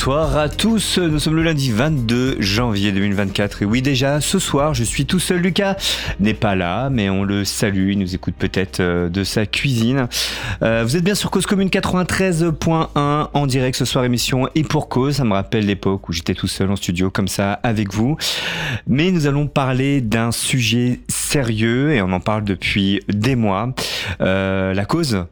bonsoir à tous, nous sommes le lundi 22 janvier 2024 et oui déjà ce soir je suis tout seul, Lucas n'est pas là mais on le salue, il nous écoute peut-être euh, de sa cuisine. Euh, vous êtes bien sur Cause Commune 93.1 en direct ce soir émission et pour cause, ça me rappelle l'époque où j'étais tout seul en studio comme ça avec vous. Mais nous allons parler d'un sujet sérieux et on en parle depuis des mois. Euh, la cause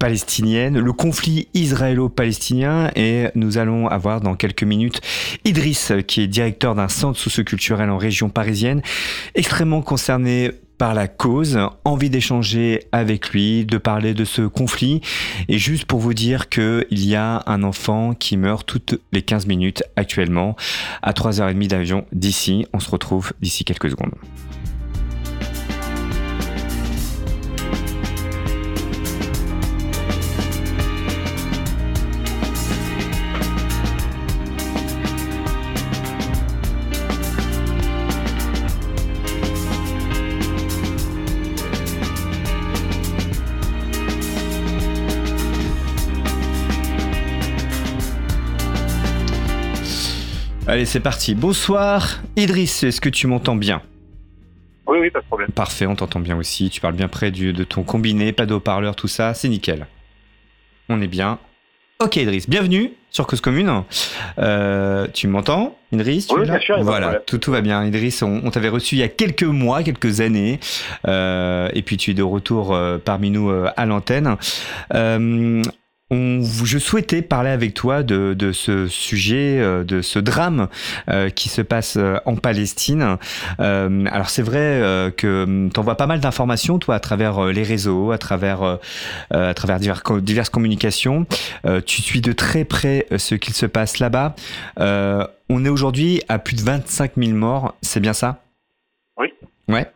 palestinienne, le conflit israélo-palestinien et nous nous allons avoir dans quelques minutes Idriss, qui est directeur d'un centre socioculturel en région parisienne, extrêmement concerné par la cause, envie d'échanger avec lui, de parler de ce conflit, et juste pour vous dire qu'il y a un enfant qui meurt toutes les 15 minutes actuellement, à 3h30 d'avion d'ici. On se retrouve d'ici quelques secondes. Allez, c'est parti. Bonsoir, Idriss, est-ce que tu m'entends bien? Oui, oui, pas de problème. Parfait, on t'entend bien aussi. Tu parles bien près du, de ton combiné, pas de haut-parleur, tout ça, c'est nickel. On est bien. Ok, Idriss, bienvenue sur Cause Commune. Euh, tu m'entends, Idriss? Oui, bien sûr. Voilà, tout, tout va bien. Idriss, on, t'avait reçu il y a quelques mois, quelques années, euh, et puis tu es de retour euh, parmi nous à l'antenne je souhaitais parler avec toi de, ce sujet, euh, de ce drame euh, qui se passe euh, en Palestine. alors c'est vrai que hum, tu envoies pas mal d'informations, toi, à travers les réseaux, à travers, à travers diverses communications. tu suis de très près ce qu'il se passe là-bas. on est aujourd'hui à plus de 25 000 morts, c'est bien ça? Oui. Ouais.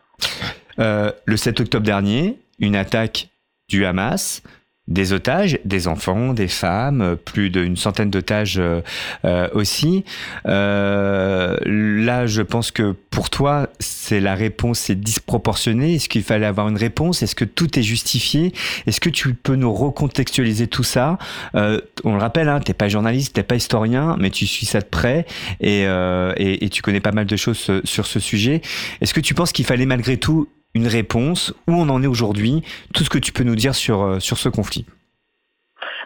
le 7 octobre dernier, une attaque du Hamas des otages, des enfants, des femmes, plus d'une centaine d'otages euh, euh, aussi. Euh, là, je pense que pour toi, c'est la réponse est disproportionnée. Est-ce qu'il fallait avoir une réponse? Est-ce que tout est justifié? Est-ce que tu peux nous recontextualiser tout ça? On le rappelle, hein, t'es pas journaliste, t'es pas historien, mais tu suis ça de près et, et, et tu connais pas mal de choses sur ce sujet. Est-ce que tu penses qu'il fallait malgré tout une réponse, où on en est aujourd'hui, tout ce que tu peux nous dire sur, euh, sur ce conflit.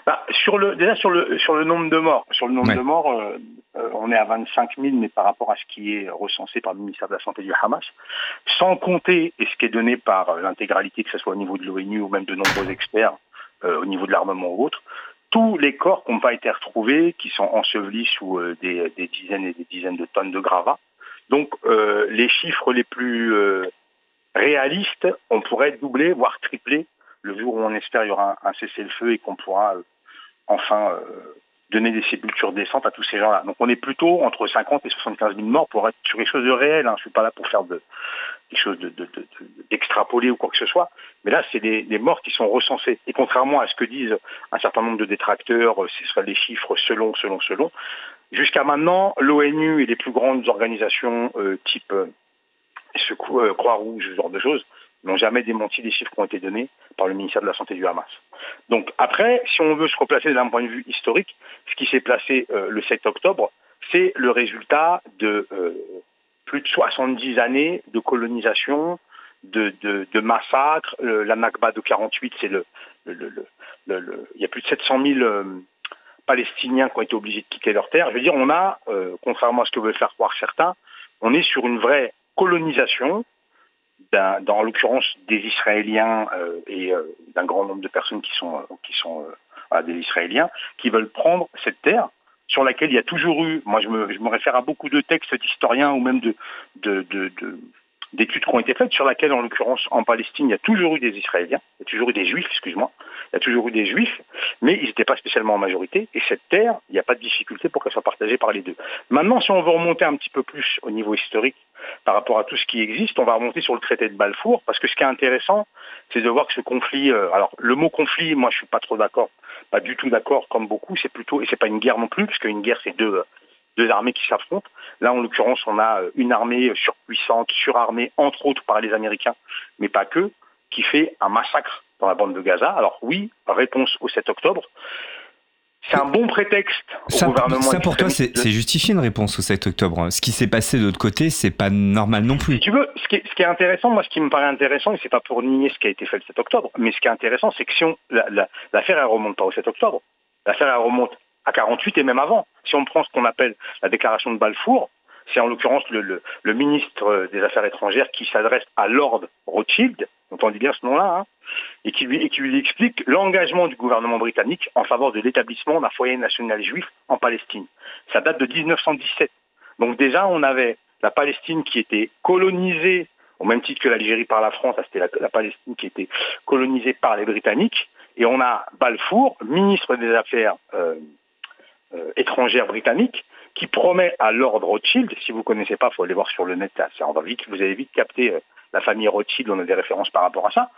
Bah, sur le, déjà sur le, sur le nombre de morts, sur le nombre de morts, euh, euh, on est à 25 000, mais par rapport à ce qui est recensé par le ministère de la Santé du Hamas, sans compter et ce qui est donné par l'intégralité, que ce soit au niveau de l'ONU ou même de nombreux experts au niveau de l'armement ou autre, tous les corps qui n'ont pas été retrouvés, qui sont ensevelis sous des, des, dizaines et des dizaines de tonnes de gravats. Donc les chiffres les plus réaliste, on pourrait doubler, voire tripler le jour où on espère il y aura un, cessez-le-feu et qu'on pourra euh, enfin euh, donner des sépultures décentes à tous ces gens-là. Donc on est plutôt entre 50 et 75 000 morts pour être sur quelque chose de réel. Hein. Je suis pas là pour faire de, quelque chose d'extrapolé de, ou quoi que ce soit. Mais là, c'est des, morts qui sont recensés. Et contrairement à ce que disent un certain nombre de détracteurs, euh, ce seraient des chiffres selon, selon, selon. Jusqu'à maintenant, l'ONU et les plus grandes organisations type ce coup, euh, Croix-Rouge, ce genre de choses, n'ont jamais démenti les chiffres qui ont été donnés par le ministère de la Santé du Hamas. Donc après, si on veut se replacer d'un point de vue historique, ce qui s'est placé euh, le 7 octobre, c'est le résultat de euh, plus de 70 années de colonisation, de, de, massacres. la Nakba de 48, c'est le, le, le, il y a plus de 700 000 Palestiniens qui ont été obligés de quitter leur terre. Je veux dire, on a, contrairement à ce que veulent faire croire certains, on est sur une vraie colonisation, dans, en l'occurrence des Israéliens euh, et euh, d'un grand nombre de personnes qui sont, euh, sont des Israéliens, qui veulent prendre cette terre sur laquelle il y a toujours eu, moi je me, réfère à beaucoup de textes d'historiens ou même de, de, de, d'études qui ont été faites, sur laquelle, en l'occurrence, en Palestine, il y a toujours eu des Israéliens, il y a toujours eu des Juifs, excuse-moi, il y a toujours eu des Juifs, mais ils n'étaient pas spécialement en majorité, et cette terre, il n'y a pas de difficulté pour qu'elle soit partagée par les deux. Maintenant, si on veut remonter un petit peu plus au niveau historique, par rapport à tout ce qui existe, on va remonter sur le traité de Balfour, parce que ce qui est intéressant, c'est de voir que ce conflit, euh, alors le mot conflit, moi je suis pas trop d'accord, pas du tout d'accord comme beaucoup, c'est plutôt, et c'est pas une guerre non plus, parce qu'une guerre c'est deux, deux armées qui s'affrontent. Là, en l'occurrence, on a une armée surpuissante, surarmée, entre autres par les Américains, mais pas que, qui fait un massacre dans la bande de Gaza. Alors oui, réponse au 7 octobre. C'est un bon prétexte au gouvernement. Ça pour toi, c'est justifié une réponse au 7 octobre. Ce qui s'est passé de l'autre côté, c'est pas normal non plus. Si tu veux, ce qui, est, ce qui, est, intéressant, moi, ce qui me paraît intéressant, et c'est pas pour nier ce qui a été fait le 7 octobre, mais ce qui est intéressant, c'est que si on, l'affaire la, elle remonte pas au 7 octobre, l'affaire elle remonte à 48 et même avant. Si on prend ce qu'on appelle la déclaration de Balfour, c'est en l'occurrence le, ministre des Affaires étrangères qui s'adresse à Lord Rothschild, on dit bien ce nom-là, hein, et, qui lui, et qui lui explique l'engagement du gouvernement britannique en faveur de l'établissement d'un foyer national juif en Palestine. Ça date de 1917. Donc déjà, on avait la Palestine qui était colonisée, au même titre que l'Algérie par la France, c'était la, Palestine qui était colonisée par les Britanniques, et on a Balfour, ministre des Affaires euh, euh, étrangères britanniques, qui promet à Lord Rothschild, si vous ne connaissez pas, il faut aller voir sur le net, ça, on va vous allez vite capter euh, la famille Rothschild, on a des références par rapport à ça,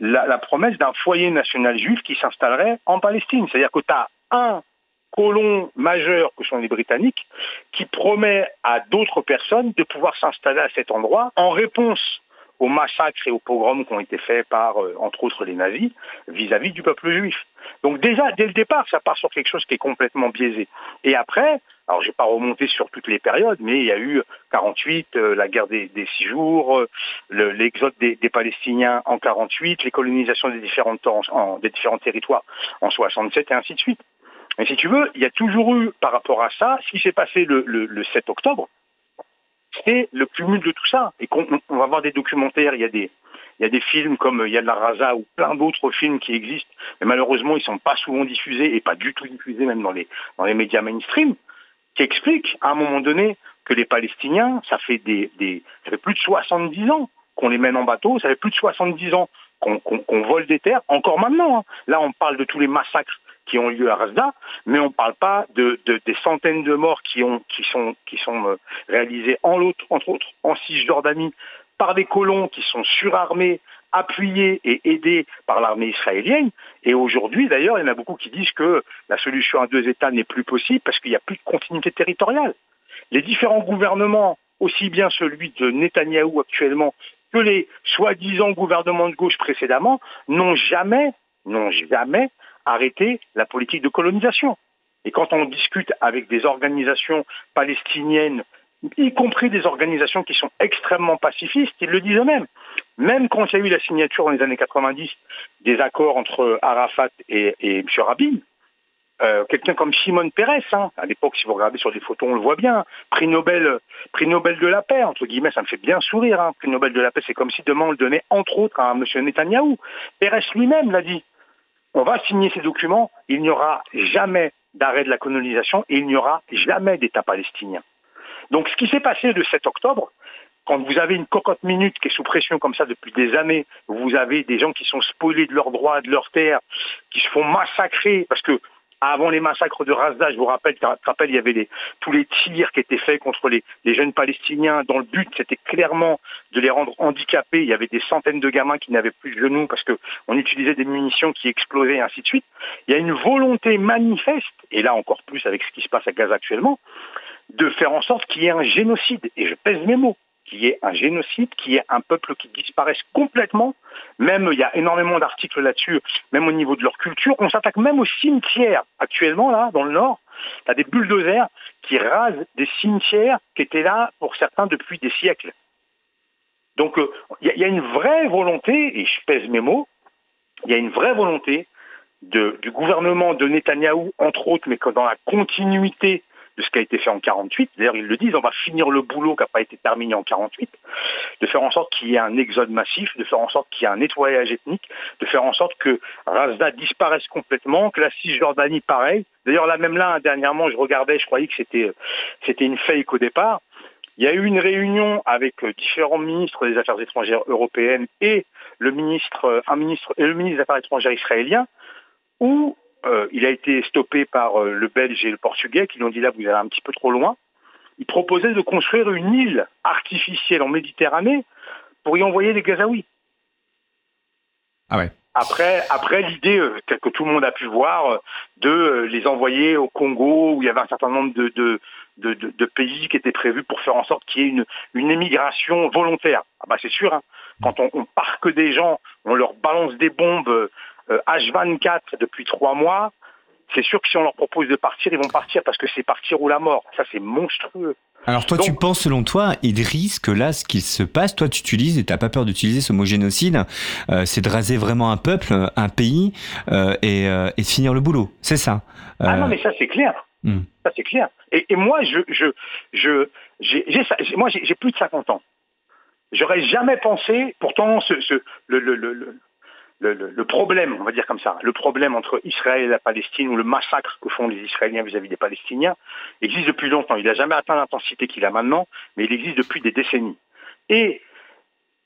la, promesse d'un foyer national juif qui s'installerait en Palestine. C'est-à-dire que tu as un colon majeur que sont les Britanniques qui promet à d'autres personnes de pouvoir s'installer à cet endroit en réponse aux massacres et aux pogroms qui ont été faits par, euh, entre autres, les nazis vis-à-vis du peuple juif. Donc déjà, dès le départ, ça part sur quelque chose qui est complètement biaisé. Et après, alors je vais pas remonter sur toutes les périodes, mais il y a eu 48, euh, la guerre des, six jours, euh, l'exode des, Palestiniens en 48, les colonisations des, différentes, en, des différents territoires en 67 et ainsi de suite. Mais si tu veux, il y a toujours eu par rapport à ça, ce qui s'est passé le, le 7 octobre, c'est le cumul de tout ça. Et qu'on on va voir des documentaires, il y a des, films comme Il y a de la Raza ou plein d'autres films qui existent, mais malheureusement ils sont pas souvent diffusés et pas du tout diffusés même dans les, médias mainstream, qui expliquent à un moment donné que les Palestiniens, ça fait des, des ça fait plus de 70 ans qu'on les mène en bateau, ça fait plus de 70 ans qu'on vole des terres, encore maintenant. Hein. Là, on parle de tous les massacres qui ont lieu à Rasda, mais on ne parle pas de, des centaines de morts qui, ont, qui sont, qui sont euh, réalisés en entre autres en Cisjordanie par des colons qui sont surarmés, appuyés et aidés par l'armée israélienne. Et aujourd'hui, d'ailleurs, il y en a beaucoup qui disent que la solution à deux États n'est plus possible parce qu'il n'y a plus de continuité territoriale. Les différents gouvernements, aussi bien celui de Netanyahou actuellement que les soi-disant gouvernements de gauche précédemment, n'ont jamais, n'ont jamais arrêter la politique de colonisation. Et quand on discute avec des organisations palestiniennes, y compris des organisations qui sont extrêmement pacifistes, ils le disent eux-mêmes. Même quand il y a eu la signature dans les années 90 des accords entre Arafat et, M. Rabin, euh, quelqu'un comme Simone Pérez, hein, à l'époque, si vous regardez sur des photos, on le voit bien, prix Nobel, prix Nobel de la paix, entre guillemets, ça me fait bien sourire. Hein. Prix Nobel de la paix, c'est comme si demain on le donnait entre autres à M. Netanyahou. Pérez lui-même l'a dit on va signer ces documents, il n'y aura jamais d'arrêt de la colonisation et il n'y aura jamais d'État palestinien. Donc ce qui s'est passé le 7 octobre, quand vous avez une cocotte minute qui est sous pression comme ça depuis des années, vous avez des gens qui sont spoliés de leurs droits, de leurs terres, qui se font massacrer parce que avant les massacres de Razda, je vous rappelle, il y avait tous les tirs qui étaient faits contre les, jeunes Palestiniens, dont le but c'était clairement de les rendre handicapés. Il y avait des centaines de gamins qui n'avaient plus de genoux parce qu'on utilisait des munitions qui explosaient et ainsi de suite. Il y a une volonté manifeste, et là encore plus avec ce qui se passe à Gaza actuellement, de faire en sorte qu'il y ait un génocide. Et je pèse mes mots qu'il y ait un génocide, qu'il y ait un peuple qui disparaisse complètement. Même, il y a énormément d'articles là-dessus, même au niveau de leur culture. On s'attaque même aux cimetières. Actuellement, là, dans le Nord, il y a des bulldozers qui rasent des cimetières qui étaient là, pour certains, depuis des siècles. Donc, euh, il y, a une vraie volonté, et je pèse mes mots, il y a une vraie volonté du gouvernement de Netanyahou, entre autres, mais dans la continuité de ce qui a été fait en 48. D'ailleurs, ils le disent, on va finir le boulot qui n'a pas été terminé en 48, de faire en sorte qu'il y ait un exode massif, de faire en sorte qu'il y ait un nettoyage ethnique, de faire en sorte que Razda disparaisse complètement, que la Cisjordanie pareil. D'ailleurs, là même là, dernièrement, je regardais, je croyais que c'était c'était une fake au départ. Il y a eu une réunion avec différents ministres des Affaires étrangères européennes et le ministre, un ministre et le ministre des Affaires étrangères israélien, où euh, il a été stoppé par euh, le Belge et le Portugais qui lui ont dit là vous allez un petit peu trop loin. Il proposait de construire une île artificielle en Méditerranée pour y envoyer les Gazaouis. Ah ouais. Après, après l'idée que, tout le monde a pu voir de les envoyer au Congo où il y avait un certain nombre de, de, de, pays qui étaient prévus pour faire en sorte qu'il y ait une, une émigration volontaire. Ah bah c'est sûr, hein. quand on, on, parque des gens, on leur balance des bombes H24 depuis trois mois, c'est sûr que si on leur propose de partir, ils vont partir parce que c'est partir ou la mort. Ça, c'est monstrueux. Alors toi, tu penses, selon toi, Idriss, que là, ce qui se passe, toi, tu utilises, et tu n'as pas peur d'utiliser ce mot génocide, euh, c'est de raser vraiment un peuple, un pays, euh, et, euh, et, de finir le boulot. C'est ça. Ah non, mais ça, c'est clair. Hmm. Ça, c'est clair. Et, et, moi, je, je, je, j'ai, moi, j'ai plus de 50 ans. J'aurais jamais pensé, pourtant, ce, ce, le, le, le, le, problème, on va dire comme ça, le problème entre Israël et la Palestine, ou le massacre que font les Israéliens vis-à-vis des Palestiniens, existe depuis longtemps. Il n'a jamais atteint l'intensité qu'il a maintenant, mais il existe depuis des décennies. Et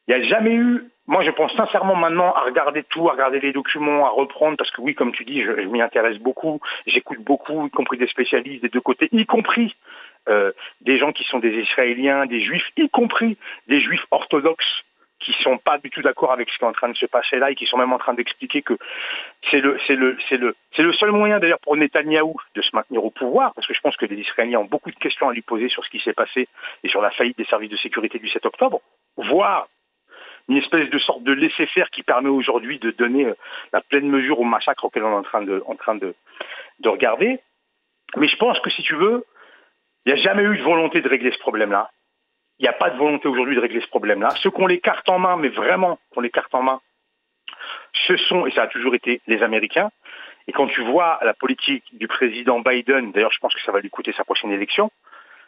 il n'y a jamais eu, moi je pense sincèrement maintenant à regarder tout, à regarder les documents, à reprendre, parce que oui, comme tu dis, je, m'y intéresse beaucoup, j'écoute beaucoup, y compris des spécialistes des deux côtés, y compris euh, des gens qui sont des Israéliens, des Juifs, y compris des Juifs orthodoxes qui sont pas du tout d'accord avec ce qui est en train de se passer là et qui sont même en train d'expliquer que c'est le c'est le c'est le c'est le seul moyen d'ailleurs pour Netanyahou de se maintenir au pouvoir parce que je pense que les Israéliens ont beaucoup de questions à lui poser sur ce qui s'est passé et sur la faillite des services de sécurité du 7 octobre, voire une espèce de sorte de laisser-faire qui permet aujourd'hui de donner euh, la pleine mesure au massacre auquel on est en train de en train de de regarder. Mais je pense que si tu veux, il n'y a jamais eu de volonté de régler ce problème-là. Il n'y a pas de volonté aujourd'hui de régler ce problème-là. Ceux qui ont les cartes en main, mais vraiment qui ont les en main, ce sont, et ça a toujours été, les Américains. Et quand tu vois la politique du président Biden, d'ailleurs je pense que ça va lui coûter sa prochaine élection,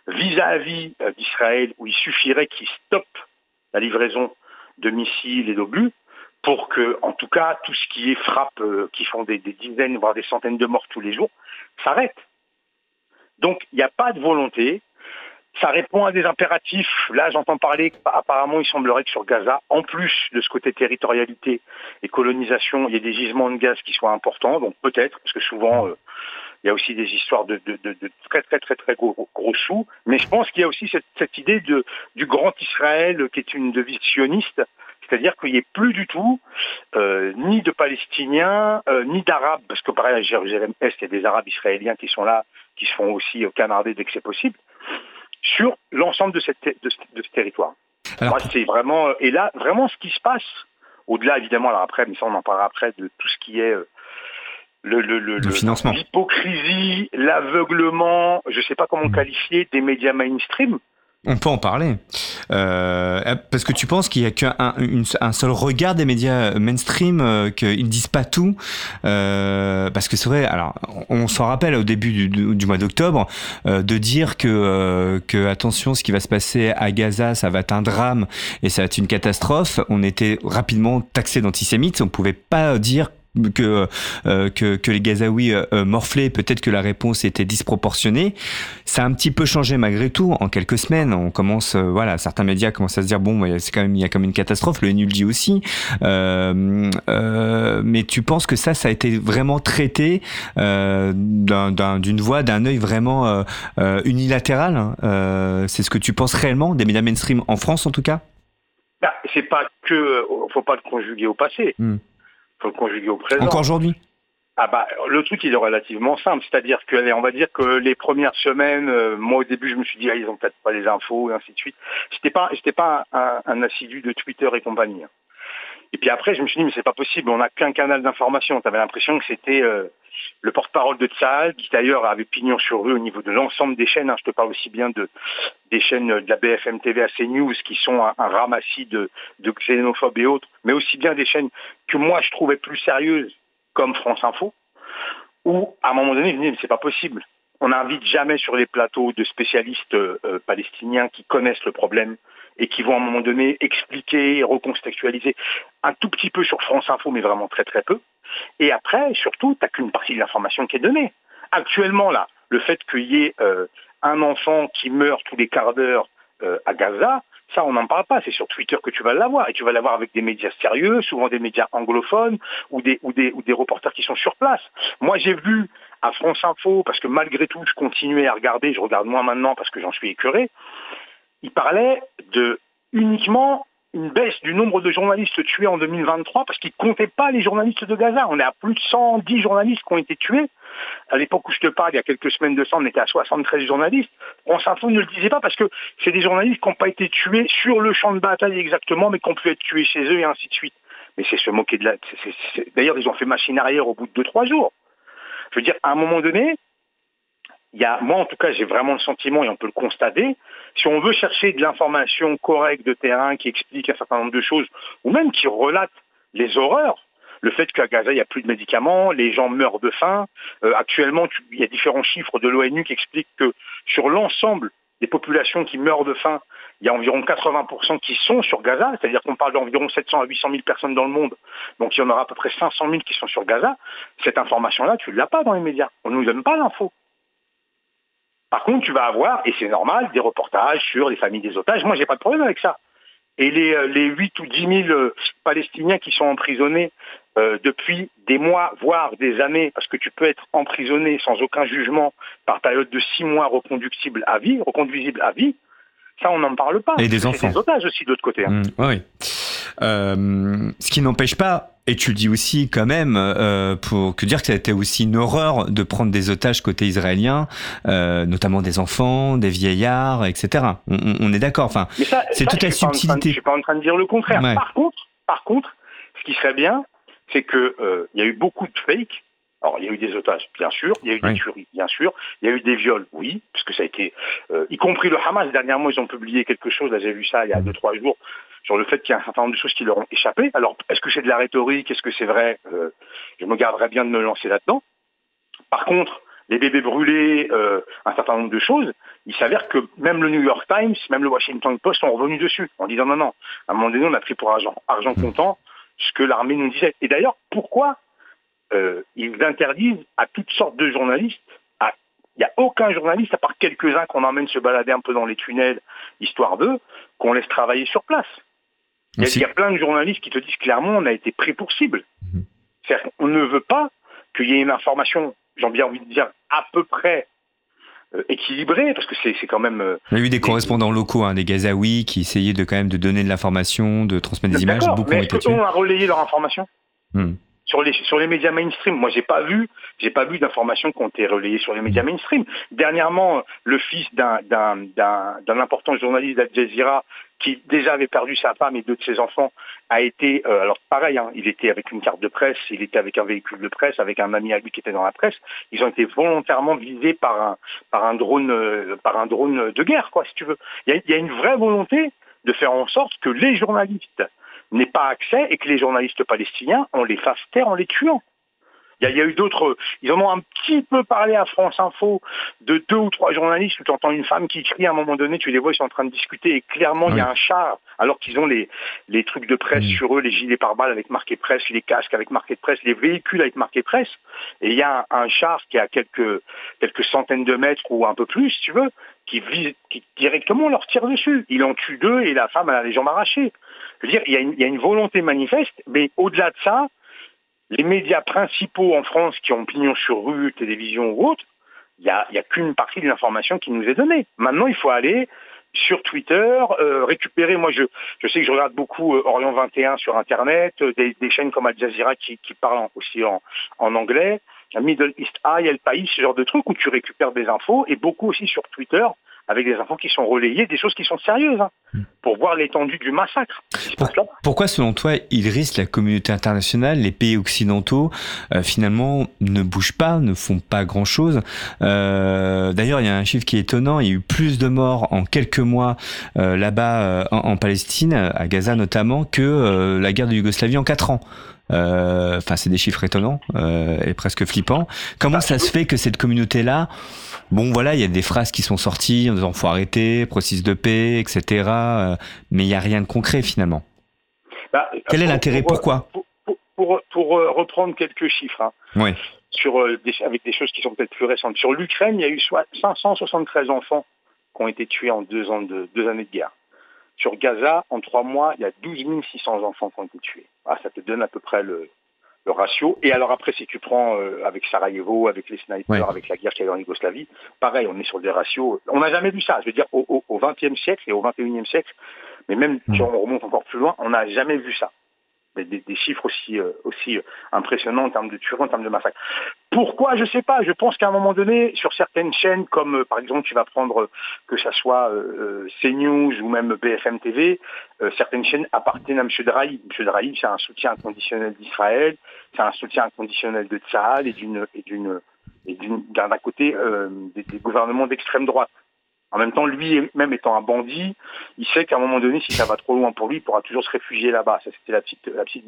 vis-à-vis euh, d'Israël, où il suffirait qu'il stoppe la livraison de missiles et d'obus, pour que, en tout cas, tout ce qui est frappe, euh, qui font des, dizaines, voire des centaines de morts tous les jours, s'arrête. Donc, il n'y a pas de volonté ça répond à des impératifs. Là, j'entends parler apparemment, il semblerait que sur Gaza, en plus de ce côté territorialité et colonisation, il y ait des gisements de gaz qui soient importants. Donc peut-être, parce que souvent, euh, il y a aussi des histoires de, de, de, très très très très gros, gros sous. Mais je pense qu'il y a aussi cette, cette, idée de, du grand Israël qui est une devise sioniste. C'est-à-dire qu'il n'y ait plus du tout euh, ni de Palestiniens, euh, ni d'Arabes, parce que pareil à Jérusalem-Est, il y a des Arabes israéliens qui sont là, qui se font aussi canarder dès que c'est possible sur l'ensemble de, cette, de, ce territoire. C'est vraiment et là vraiment ce qui se passe au-delà évidemment alors après, mais ça on en parlera après de tout ce qui est euh, le, le, le, le financement, l'hypocrisie, l'aveuglement, je ne sais pas comment mmh. qualifier des médias mainstream on peut en parler. Euh, parce que tu penses qu'il n'y a qu'un un, seul regard des médias mainstream, euh, qu'ils ne disent pas tout. Euh, parce que c'est vrai, alors on s'en rappelle au début du, mois d'octobre, euh, de dire que, euh, que attention, ce qui va se passer à Gaza, ça va être un drame et ça va être une catastrophe. On était rapidement taxé d'antisémites. On ne pouvait pas dire que, euh, que, que, les Gazaouis euh, euh, morflaient, peut-être que la réponse était disproportionnée. Ça a un petit peu changé malgré tout en quelques semaines. On commence, voilà, certains médias commencent à se dire bon, c'est quand même il y a comme une catastrophe. Le NUL dit aussi. mais tu penses que ça, ça a été vraiment traité d'une voix, d'un œil vraiment unilatéral. Hein. c'est ce que tu penses réellement des médias mainstream en France en tout cas? Bah, c'est pas que, faut pas le conjuguer au passé. Hmm faut le conjuguer au présent. Encore aujourd'hui ah bah le truc il est relativement simple, c'est-à-dire que on va dire que les premières semaines, euh, moi au début je me suis dit ah, ils ont peut-être pas les infos et ainsi de suite. J'étais pas j'étais pas un, assidu de Twitter et compagnie. Hein. Et puis après je me suis dit mais c'est pas possible, on n'a qu'un canal d'information. Tu avais l'impression que c'était euh, le porte-parole de Tsahal, qui d'ailleurs avait pignon sur rue au niveau de l'ensemble des chaînes. Hein. je te parle aussi bien de des chaînes de la BFM TV à CNews, qui sont un, ramassis de, xénophobes et autres, mais aussi bien des chaînes que moi je trouvais plus sérieuses, comme France Info, où à un moment donné, je me disais, mais c'est pas possible. On n'invite jamais sur les plateaux de spécialistes euh, palestiniens qui connaissent le problème et qui vont à un moment donné expliquer, recontextualiser un tout petit peu sur France Info, mais vraiment très très peu. Et après, surtout, tu n'as qu'une partie de l'information qui est donnée. Actuellement, là, le fait qu'il y ait euh, un enfant qui meurt tous les quarts d'heure euh, à Gaza, ça, on n'en parle pas. C'est sur Twitter que tu vas l'avoir. Et tu vas l'avoir avec des médias sérieux, souvent des médias anglophones ou des, ou des, ou des reporters qui sont sur place. Moi, j'ai vu à France Info, parce que malgré tout, je continuais à regarder, je regarde moins maintenant parce que j'en suis écœuré, il parlait de uniquement une baisse du nombre de journalistes tués en 2023 parce qu'ils ne comptaient pas les journalistes de Gaza. On est à plus de 110 journalistes qui ont été tués. À l'époque où je te parle, il y a quelques semaines de ça, on était à 73 journalistes. On s'info ne le disait pas parce que c'est des journalistes qui n'ont pas été tués sur le champ de bataille exactement, mais qui ont pu être tués chez eux et ainsi de suite. Mais c'est se moquer de la... D'ailleurs, ils ont fait machine arrière au bout de 2-3 jours. Je veux dire, à un moment donné, il y a, moi en tout cas, j'ai vraiment le sentiment, et on peut le constater, si on veut chercher de l'information correcte de terrain qui explique un certain nombre de choses, ou même qui relate les horreurs, le fait qu'à Gaza, il n'y a plus de médicaments, les gens meurent de faim. Euh, actuellement, il y a différents chiffres de l'ONU qui expliquent que sur l'ensemble des populations qui meurent de faim, il y a environ 80% qui sont sur Gaza, c'est-à-dire qu'on parle d'environ 700 à 800 000 personnes dans le monde, donc il y en aura à peu près 500 000 qui sont sur Gaza. Cette information-là, tu ne l'as pas dans les médias. On ne nous donne pas l'info. Par contre, tu vas avoir, et c'est normal, des reportages sur les familles des otages. Moi, j'ai pas de problème avec ça. Et les, euh, les 8 ou 10 000 euh, Palestiniens qui sont emprisonnés euh, depuis des mois, voire des années, parce que tu peux être emprisonné sans aucun jugement par période de 6 mois reconductible à vie, reconduisible à vie, ça, on n'en parle pas. Et des enfants. des otages aussi de l'autre côté. Hein. Mmh, oui. Ce qui n'empêche pas et tu le dis aussi quand même euh, pour que dire que ça a été aussi une horreur de prendre des otages côté israélien, euh, notamment des enfants, des vieillards, etc. On, est d'accord. Enfin, c'est toute la subtilité. je suis pas en train de dire le contraire. Par contre, par contre, ce qui serait bien, c'est que euh, il y a eu beaucoup de fakes. Alors, il y a eu des otages, bien sûr. Il y a eu des tueries, bien sûr. Il y a eu des viols, oui, parce que ça a été, euh, y compris le Hamas. Dernièrement, ils ont publié quelque chose. Là, j'ai vu ça il y a deux trois jours sur le fait qu'il y a un certain nombre de choses qui leur ont échappé. Alors, est-ce que c'est de la rhétorique? Est-ce que c'est vrai? Euh, Je me garderais bien de me lancer là-dedans. Par contre, les bébés brûlés, euh, un certain nombre de choses, il s'avère que même le New York Times, même le Washington Post sont revenus dessus en disant non, non, à un moment donné, on a pris pour argent, argent comptant ce que l'armée nous disait. Et d'ailleurs, pourquoi euh, ils interdisent à toutes sortes de journalistes il n'y a aucun journaliste, à part quelques-uns qu'on emmène se balader un peu dans les tunnels, histoire d'eux, qu'on laisse travailler sur place? Il y, a, plein de journalistes qui te disent clairement on a été pris pour cible. Mhm. C'est-à-dire qu'on ne veut pas qu'il y ait une information, j'ai bien envie de dire, à peu près euh, équilibrée, parce que c'est quand même... Euh, Il y a eu des, correspondants locaux, hein, des Gazaouis, qui essayaient de quand même de donner de l'information, de transmettre des images. Beaucoup mais est-ce qu'on a relayé leur information? Hmm sur les sur les médias mainstream. Moi, j'ai pas vu j'ai pas vu d'informations qui ont été relayées sur les médias mainstream. Dernièrement, le fils d'un d'un d'un important journaliste d'Al Jazeera qui déjà avait perdu sa femme et deux de ses enfants a été euh, alors pareil, hein, il était avec une carte de presse, il était avec un véhicule de presse, avec un ami à lui qui était dans la presse. Ils ont été volontairement visés par un par un drone euh, par un drone de guerre, quoi, si tu veux. Il y a, il y a une vraie volonté de faire en sorte que les journalistes n'aient pas accès et que les journalistes palestiniens, on les fasse taire en les tuant. Il y, a, eu d'autres. Ils en ont un petit peu parlé à France Info de deux ou trois journalistes où tu entends une femme qui crie à un moment donné, tu les vois, ils sont en train de discuter et clairement il y a un char, alors qu'ils ont les, les trucs de presse sur eux, les gilets pare-balles avec marqué presse, les casques avec marqué presse, les véhicules avec marqué presse. Et il y a un, char qui a quelques, quelques centaines de mètres ou un peu plus, si tu veux, qui vise, qui directement leur tire dessus. Il en tue deux et la femme a les jambes arrachées. Je veux dire, il y a une, volonté manifeste, mais au-delà de ça, les médias principaux en France qui ont pignon sur rue, télévision ou autre, il n'y a, qu'une partie de l'information qui nous est donnée. Maintenant, il faut aller sur Twitter, euh, récupérer, moi je, sais que je regarde beaucoup euh, Orient 21 sur Internet, euh, des, chaînes comme Al Jazeera qui, parlent aussi en anglais, Middle East Eye, El País, ce genre de trucs où tu récupères des infos, et beaucoup aussi sur Twitter, avec des infos qui sont relayées, des choses qui sont sérieuses, hein, hmm. pour voir l'étendue du massacre. pourquoi, selon toi, il risque la communauté internationale, les pays occidentaux, euh, finalement, ne bougent pas, ne font pas grand-chose? Euh, D'ailleurs, il y a un chiffre qui est étonnant, il y a eu plus de morts en quelques mois euh, là-bas en, Palestine, à Gaza notamment, que la guerre de Yougoslavie en quatre ans. Enfin, c'est des chiffres étonnants et presque flippants. Comment ça se fait que cette communauté-là Bon, voilà, il y a des phrases qui sont sorties en disant faut arrêter, processus de paix, etc. Euh, mais il n'y a rien de concret finalement. Bah, Quel est l'intérêt? Pourquoi? pour, pour, euh, reprendre quelques chiffres, hein, sur, euh, avec des choses qui sont peut-être plus récentes. Sur l'Ukraine, il y a eu 573 enfants qui ont été tués en deux, ans de, deux années de guerre. Sur Gaza, en trois mois, il y a 12 600 enfants qui ont été tués. Ah, ça te donne à peu près le, le ratio. Et alors après, si tu prends euh, avec Sarajevo, avec les snipers, avec la guerre qu'il y a en Yougoslavie, pareil, on est sur des ratios. On n'a jamais vu ça. Je veux dire, au XXe siècle et au XXIe siècle, Mais même si on remonte encore plus loin, on n'a jamais vu ça des, chiffres aussi, euh, aussi euh, impressionnants en termes de tueries, en termes de massacres. Pourquoi Je sais pas. Je pense qu'à un moment donné, sur certaines chaînes, comme euh, par exemple, tu vas prendre que ça soit CNews ou même BFM TV, certaines chaînes appartiennent à M. Drahi. M. Drahi, c'est un soutien inconditionnel d'Israël, c'est un soutien inconditionnel de Tsahal et d'une et d'une et d'un côté des gouvernements d'extrême droite. En même temps, lui, même étant un bandit, il sait qu'à un moment donné, si ça va trop loin pour lui, il pourra toujours se réfugier là-bas. Ça, c'était la petite, la petite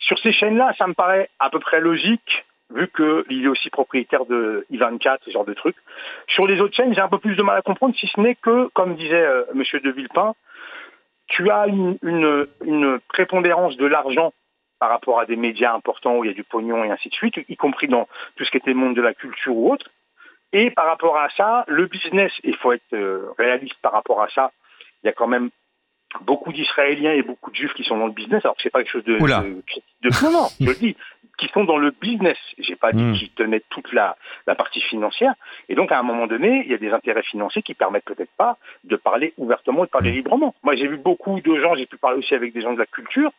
Sur ces chaînes-là, ça me paraît à peu près logique, vu qu'il est aussi propriétaire de I24, ce genre de trucs. Sur les autres chaînes, j'ai un peu plus de mal à comprendre, si ce n'est que, comme disait euh, M. de Villepin, tu as une, une prépondérance de l'argent par rapport à des médias importants où il y a du pognon et ainsi de suite, y compris dans tout ce qui était le monde de la culture ou autre. Et par rapport à ça, le business, il faut être euh, réaliste par rapport à ça, il y a quand même beaucoup d'Israéliens et beaucoup de Juifs qui sont dans le business, alors que c'est pas quelque chose de, de, non, non, je le dis, qui sont dans le business. J'ai pas dit hmm. qu'ils tenaient toute la, la partie financière. Et donc, à un moment donné, il y a des intérêts financiers qui permettent peut-être pas de parler ouvertement et de parler hmm. librement. Moi, j'ai vu beaucoup de gens, j'ai pu parler aussi avec des gens de la culture.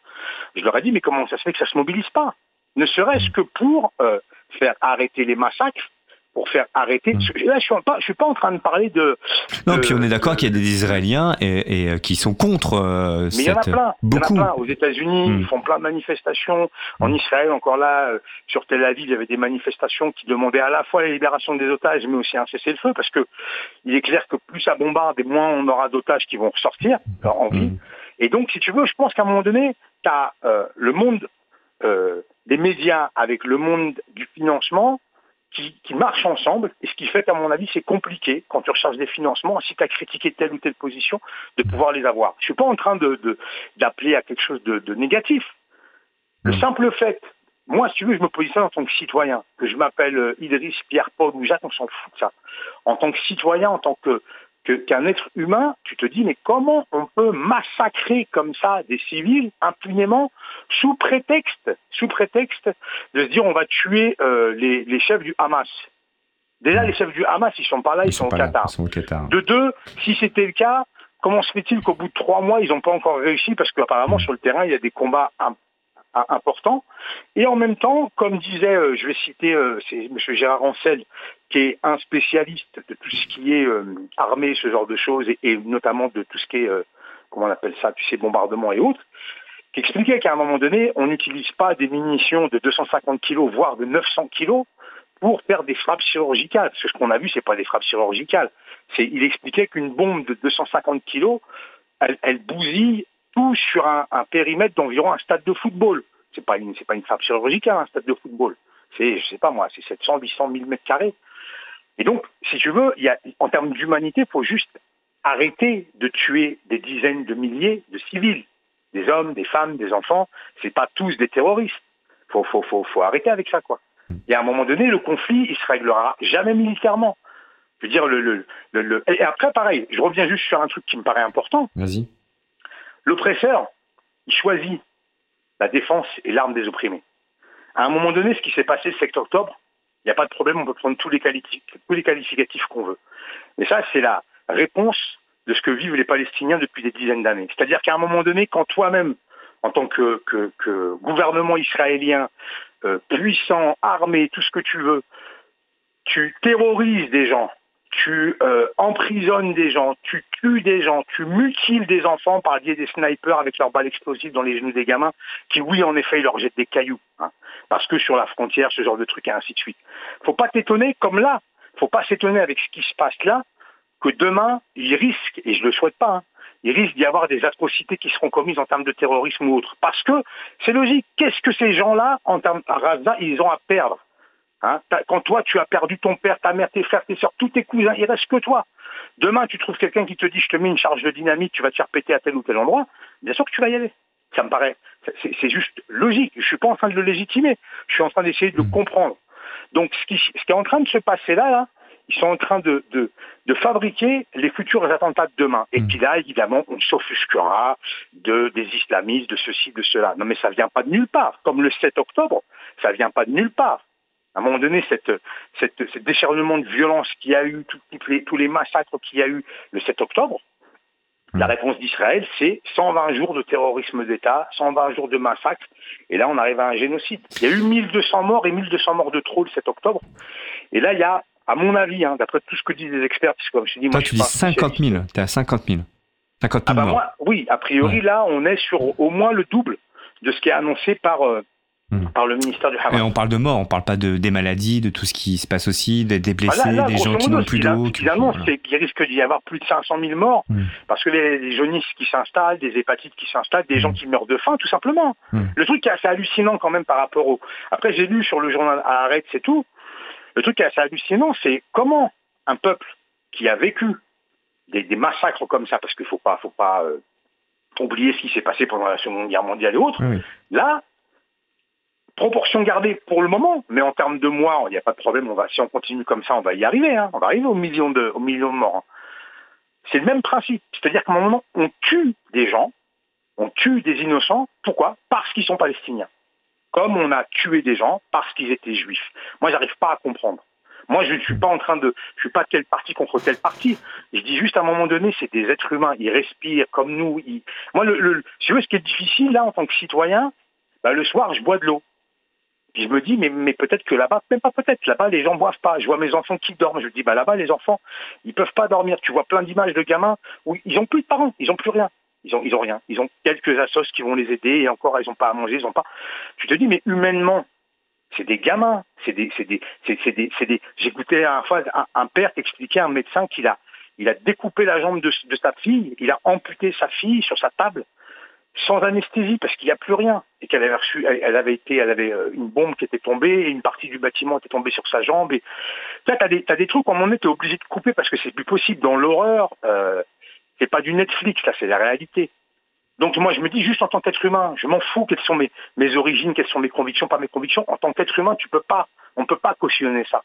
Je leur ai dit, mais comment ça se fait que ça se mobilise pas? Ne serait-ce que pour euh, faire arrêter les massacres pour faire arrêter. Mmh. Là, je suis pas, je suis pas en train de parler de. Non, puis on est d'accord qu'il y a des Israéliens et, euh, qui sont contre. Euh, Mais il y en a plein. Beaucoup. Il y en a plein. Aux États-Unis, mmh. ils font plein de manifestations. En mmh. Israël, encore là, euh, sur Tel Aviv, il y avait des manifestations qui demandaient à la fois la libération des otages, mais aussi un cessez-le-feu, parce que il est clair que plus ça bombarde, et moins on aura d'otages qui vont ressortir en vie. Et donc, si tu veux, je pense qu'à un moment donné, tu as le monde des médias avec le monde du financement qui, marchent ensemble, et ce qui fait qu'à mon avis, c'est compliqué, quand tu recherches des financements, si tu as critiqué telle ou telle position, de pouvoir les avoir. Je ne suis pas en train d'appeler de, à quelque chose de, négatif. Le hmm. simple fait, moi, si tu veux, je me positionne en tant que citoyen, que je m'appelle euh, Idriss, Pierre, Paul ou Jacques, on s'en fout de ça. En tant que citoyen, en tant que qu'un être humain, tu te dis, mais comment on peut massacrer comme ça des civils impunément sous prétexte, sous prétexte de se dire on va tuer euh, les, chefs du Hamas Déjà, les chefs du Hamas, ils sont pas là, ils, sont, au Qatar. De deux, si c'était le cas, comment se fait-il qu'au bout de trois mois, ils n'ont pas encore réussi Parce qu'apparemment, sur le terrain, il y a des combats important. Et en même temps, comme disait, euh, je vais citer, euh, M. Gérard Ancel, qui est un spécialiste de tout ce qui est euh, armée, ce genre de choses, et, notamment de tout ce qui est, comment on appelle ça, tu sais, bombardement et autres, qui expliquait qu'à un moment donné, on n'utilise pas des munitions de 250 kg, voire de 900 kg, pour faire des frappes chirurgicales. Parce que ce qu'on a vu, c'est pas des frappes chirurgicales. Il expliquait qu'une bombe de 250 kg, elle, bousille tout sur un, périmètre d'environ un stade de football. C'est pas une, c'est pas une frappe chirurgicale, un stade de football. C'est, je sais pas moi, c'est 700, 800 000 mètres carrés. Et donc, si tu veux, y a, en termes d'humanité, il faut juste arrêter de tuer des dizaines de milliers de civils, des hommes, des femmes, des enfants. C'est pas tous des terroristes. Faut, faut, faut, faut arrêter avec ça, quoi. Et à un moment donné, le conflit, il se réglera jamais militairement. Je veux dire, le, le, le, et après, pareil, je reviens juste sur un truc qui me paraît important. Vas-y. L'oppresseur, il choisit la défense et l'arme des opprimés. À un moment donné, ce qui s'est passé le 7 octobre, il n'y a pas de problème, on peut prendre tous les, qualificatifs qu'on veut. Mais ça, c'est la réponse de ce que vivent les Palestiniens depuis des dizaines d'années. C'est-à-dire qu'à un moment donné, quand toi-même, en tant que, gouvernement israélien, euh, puissant, armé, tout ce que tu veux, tu terrorises des gens, tu euh, emprisonnes des gens, tu tues des gens, tu mutiles des enfants par des snipers avec leurs balles explosives dans les genoux des gamins, qui oui en effet ils leur jettent des cailloux, hein, parce que sur la frontière, ce genre de trucs et ainsi de suite. Faut pas t'étonner comme là, faut pas s'étonner avec ce qui se passe là, que demain il risque, et je le souhaite pas, hein, il risque d'y avoir des atrocités qui seront commises en termes de terrorisme ou autre. Parce que c'est logique, qu'est-ce que ces gens-là, en termes de ils ont à perdre? Hein, quand toi, tu as perdu ton père, ta mère, tes frères, tes soeurs, tous tes cousins, il reste que toi. Demain, tu trouves quelqu'un qui te dit, je te mets une charge de dynamite, tu vas te faire péter à tel ou tel endroit, bien sûr que tu vas y aller. Ça me paraît, c'est juste logique. Je suis pas en train de le légitimer. Je suis en train d'essayer de le mmh. comprendre. Donc, ce qui, est en train de se passer là, ils sont en train de, fabriquer les futurs attentats de demain. Et mmh. puis là, évidemment, on s'offusquera de, des islamistes, de ceci, de cela. Non, mais ça vient pas de nulle part. Comme le 7 octobre, ça vient pas de nulle part à un moment donné, cette, cette, décharnement de violence qu'il y a eu, tous les, tous les massacres qu'il y a eu le 7 octobre, La réponse d'Israël, c'est 120 jours de terrorisme d'État, 120 jours de massacre, et là on arrive à un génocide. Il y a eu 1200 morts et 1200 morts de trop le 7 octobre, et là il y a, à mon avis, hein, d'après tout ce que disent les experts, parce que comme je dis, moi, Toi, tu dis 50 000, tu es à 50 000. 50 000 ah bah Moi, oui, a priori là on est sur au moins le double de ce qui est annoncé par... Euh, Hmm. par le ministère du Hamas. Et on parle de mort, on parle pas de, des maladies, de tout ce qui se passe aussi, des, blessés, des gens qui n'ont plus d'eau. Finalement, qu'il risque d'y avoir plus de 500 000 morts, hmm. parce que les, les, jaunisses qui s'installent, des hépatites qui s'installent, des gens hmm. qui meurent de faim, tout simplement. Le truc qui est assez hallucinant quand même par rapport au... Après, j'ai lu sur le journal Arrête, c'est tout. Le truc qui est assez hallucinant, c'est comment un peuple qui a vécu des, massacres comme ça, parce qu'il faut pas, faut pas euh, oublier ce qui s'est passé pendant la Seconde Guerre mondiale et autres, là, proportion gardée pour le moment, mais en termes de mois, il n'y a pas de problème. On va, si on continue comme ça, on va y arriver. Hein. On va arriver aux millions de, millions de morts. Hein. C'est le même principe. C'est-à-dire qu'à un moment, on tue des gens, on tue des innocents. Pourquoi? Parce qu'ils sont palestiniens. Comme on a tué des gens parce qu'ils étaient juifs. Moi, j'arrive pas à comprendre. Moi, je ne suis pas en train de, je suis pas quel parti contre tel parti. Je dis juste à un moment donné, c'est des êtres humains. Ils respirent comme nous. Moi, le, le, si vous ce qui est difficile là en tant que citoyen, bah, le soir, je bois de l'eau. Puis je me dis, mais, mais peut-être que là-bas, même pas peut-être, là-bas, les gens boivent pas. Je vois mes enfants qui dorment. Je me dis, bah là-bas, les enfants, ils peuvent pas dormir. Tu vois plein d'images de gamins où ils ont plus de parents, ils ont plus rien. Ils ont, ils ont rien. Ils ont quelques assos qui vont les aider et encore, ils ont pas à manger, ils ont pas. Tu te dis, mais humainement, c'est des gamins. C'est des, c'est des, c'est, des, des. J'écoutais un, un père qui expliquait à un médecin qu'il a, il a découpé la jambe de sa fille, il a amputé sa fille sur sa table sans anesthésie parce qu'il n'y a plus rien. Et qu'elle avait reçu, elle, avait été, elle avait euh, une bombe qui était tombée et une partie du bâtiment était tombée sur sa jambe et là t'as des as des trucs où on est obligé de couper parce que c'est plus possible dans l'horreur euh, c'est pas du Netflix là c'est la réalité. Donc moi je me dis juste en tant qu'être humain je m'en fous quelles sont mes mes origines quelles sont mes convictions pas mes convictions. En tant qu'être humain tu peux pas on peut pas cautionner ça.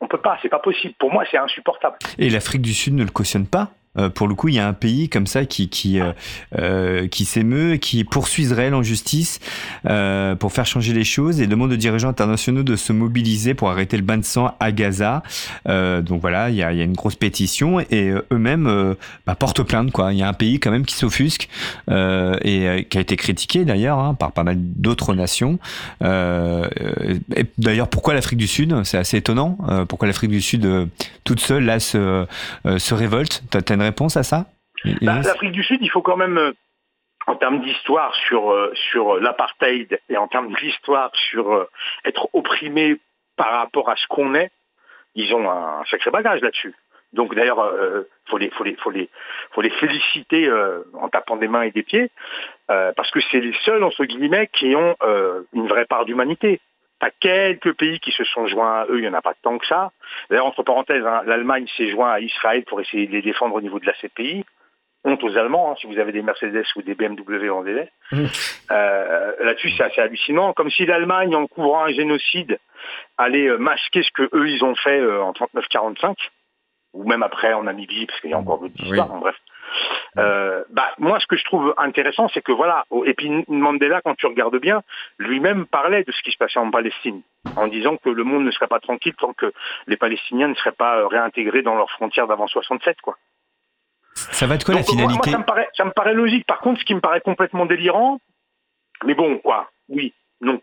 On peut pas c'est pas possible. Pour moi c'est insupportable. Et l'Afrique du Sud ne le cautionne pas? Pour le coup, il y a un pays comme ça qui qui euh, euh qui s'émeut, qui poursuit Israël en justice euh, pour faire changer les choses et demande aux dirigeants internationaux de se mobiliser pour arrêter le bain de sang à Gaza. Euh, donc voilà, il y a, une grosse pétition et eux-mêmes bah, portent plainte. Il y a un pays quand même qui s'offusque et qui a été critiqué d'ailleurs hein, par pas mal d'autres nations. d'ailleurs, pourquoi l'Afrique du Sud? C'est assez étonnant. pourquoi l'Afrique du Sud toute seule là se se révolte? Réponse à ça bah, L'Afrique du Sud, il faut quand même, euh, en termes d'histoire sur, euh, sur l'apartheid et en termes d'histoire sur euh, être opprimé par rapport à ce qu'on est, ils ont un sacré bagage là-dessus. Donc d'ailleurs, il faut, les, faut, les, faut, les, faut les féliciter en tapant des mains et des pieds, parce que c'est les seuls, entre guillemets, qui ont une vraie part d'humanité. T'as quelques pays qui se sont joints à eux, il n'y en a pas tant que ça. D'ailleurs, entre parenthèses, hein, l'Allemagne s'est joint à Israël pour essayer de les défendre au niveau de la CPI. Honte aux Allemands, hein, si vous avez des Mercedes ou des BMW en délai. Mmh. Euh, Là-dessus, c'est assez hallucinant. Comme si l'Allemagne, en couvrant un génocide, allait euh, masquer ce que eux ils ont fait euh, en 39-45, ou même après en Namibie, parce qu'il y a encore d'autres histoires. bref. Euh, bah, moi, ce que je trouve intéressant, c'est que voilà, et puis Mandela, quand tu regardes bien, lui-même parlait de ce qui se passait en Palestine, en disant que le monde ne serait pas tranquille tant que les Palestiniens ne seraient pas euh, réintégrés dans leurs frontières d'avant 67, quoi. Ça va être quoi la finalité ça, me paraît, ça me paraît logique. Par contre, ce qui me paraît complètement délirant, mais bon, quoi, oui, non.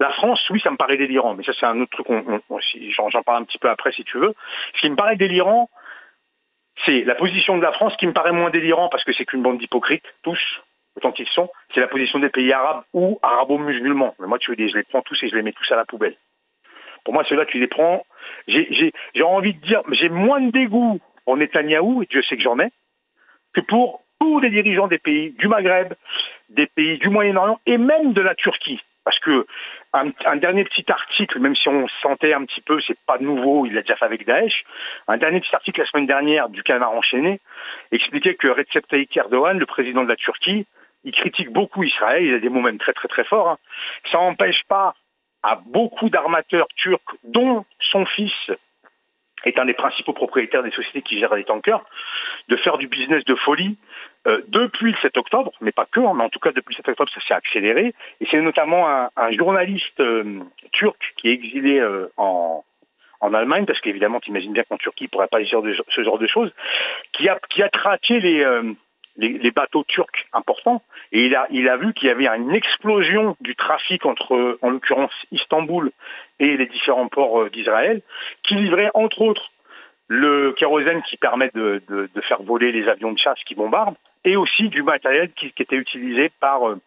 La France, oui, ça me paraît délirant, mais ça c'est un autre truc, j'en parle un petit peu après si tu veux. Ce qui me paraît délirant, c'est la position de la France qui me paraît moins délirant parce que c'est qu'une bande d'hypocrites, tous, autant qu'ils sont. C'est la position des pays arabes ou arabo-musulmans. Mais moi, tu veux dire, je les prends tous et je les mets tous à la poubelle. Pour moi, ceux-là, tu les prends. J'ai envie de dire, j'ai moins de dégoût pour Netanyahou, et Dieu sait que j'en ai, que pour tous les dirigeants des pays du Maghreb, des pays du Moyen-Orient et même de la Turquie. Parce que un, dernier petit article, même si on sentait un petit peu, c'est pas nouveau, il l'a déjà fait avec Daesh, un dernier petit article la semaine dernière du Canard enchaîné expliquait que Recep Tayyip Erdogan, le président de la Turquie, il critique beaucoup Israël, il a des mots même très très très forts. Hein. Ça n'empêche pas à beaucoup d'armateurs turcs, dont son fils est un des principaux propriétaires des sociétés qui gèrent les tankers, de faire du business de folie euh, depuis le 7 octobre, mais pas que, hein, mais en tout cas depuis le 7 octobre ça s'est accéléré, et c'est notamment un, journaliste euh, turc qui est exilé euh, en, en Allemagne, parce qu'évidemment tu imagines bien qu'en Turquie il ne pourrait pas dire ce genre de choses, qui a, qui a traqué les, les, bateaux turcs importants, et il a, il a vu qu'il y avait une explosion du trafic entre, en l'occurrence, Istanbul et les différents ports euh, d'Israël, qui livraient entre autres le kérosène qui permet de, faire voler les avions de chasse qui bombardent, et aussi du matériel qui, était utilisé par euh,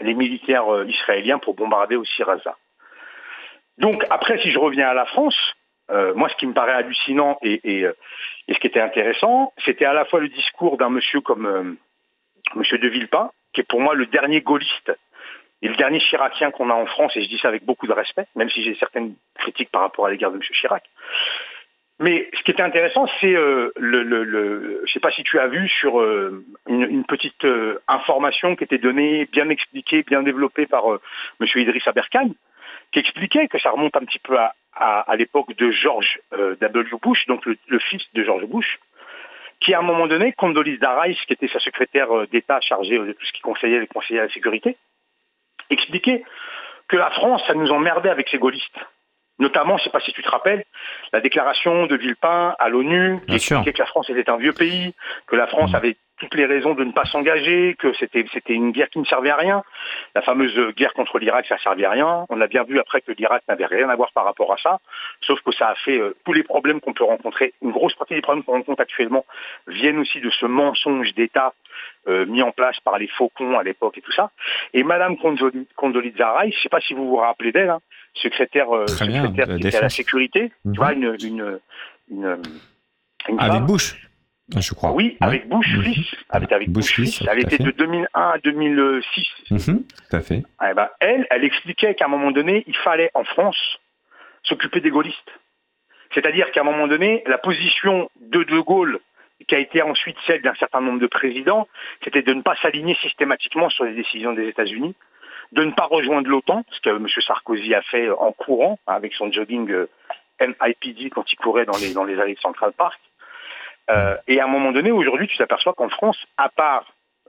les militaires euh, israéliens pour bombarder aussi Raza. Donc après, si je reviens à la France, euh, moi, ce qui me paraît hallucinant et, ce qui était intéressant, c'était à la fois le discours d'un monsieur comme monsieur de Villepin, qui est pour moi le dernier gaulliste et le dernier chiracien qu'on a en France, et je dis ça avec beaucoup de respect, même si j'ai certaines critiques par rapport à l'égard de M. Chirac. Mais ce qui était intéressant, c'est euh, le, le, le, je sais pas si tu as vu sur euh, une, petite euh, information qui était donnée, bien expliquée, bien développée par Monsieur Idriss Aberkane, qui expliquait que ça remonte un petit peu à, l'époque de George W. Bush, donc le, fils de George Bush, qui à un moment donné, Condoleezza Rice, qui était sa secrétaire d'État chargée de tout ce qui conseillait les conseillers à la sécurité, expliquait que la France, ça nous emmerdait avec ses gaullistes. Notamment, je ne sais pas si tu te rappelles, la déclaration de Villepin à l'ONU qui expliquait que la France était un vieux pays, que la France mm. avait toutes les raisons de ne pas s'engager, que c'était c'était une guerre qui ne servait à rien. La fameuse guerre contre l'Irak, ça ne servait à rien. On a bien vu après que l'Irak n'avait rien à voir par rapport à ça, sauf que ça a fait euh, tous les problèmes qu'on peut rencontrer. Une grosse partie des problèmes qu'on rencontre actuellement viennent aussi de ce mensonge d'État euh, mis en place par les faucons à l'époque et tout ça. Et Madame Condoleezza Rice, je ne sais pas si vous vous rappelez d'elle, hein, secrétaire, euh, secrétaire à la sécurité, tu mhm. vois, une, une, une, Avec Bush je crois. Oui, avec Bush fils. Avec, avec Bush, fils. Elle était de 2001 à 2006. Mhm, tout à fait. Eh ben, elle, elle expliquait qu'à un moment donné, il fallait en France s'occuper des gaullistes. C'est-à-dire qu'à un moment donné, la position de De Gaulle, qui a été ensuite celle d'un certain nombre de présidents, c'était de ne pas s'aligner systématiquement sur les décisions des États-Unis, de ne pas rejoindre l'OTAN, ce que M. Sarkozy a fait en courant avec son jogging euh, MIPD quand il courait dans les, dans les allées de Central Park. Euh, et à un moment donné, aujourd'hui, tu t'aperçois qu'en France, à part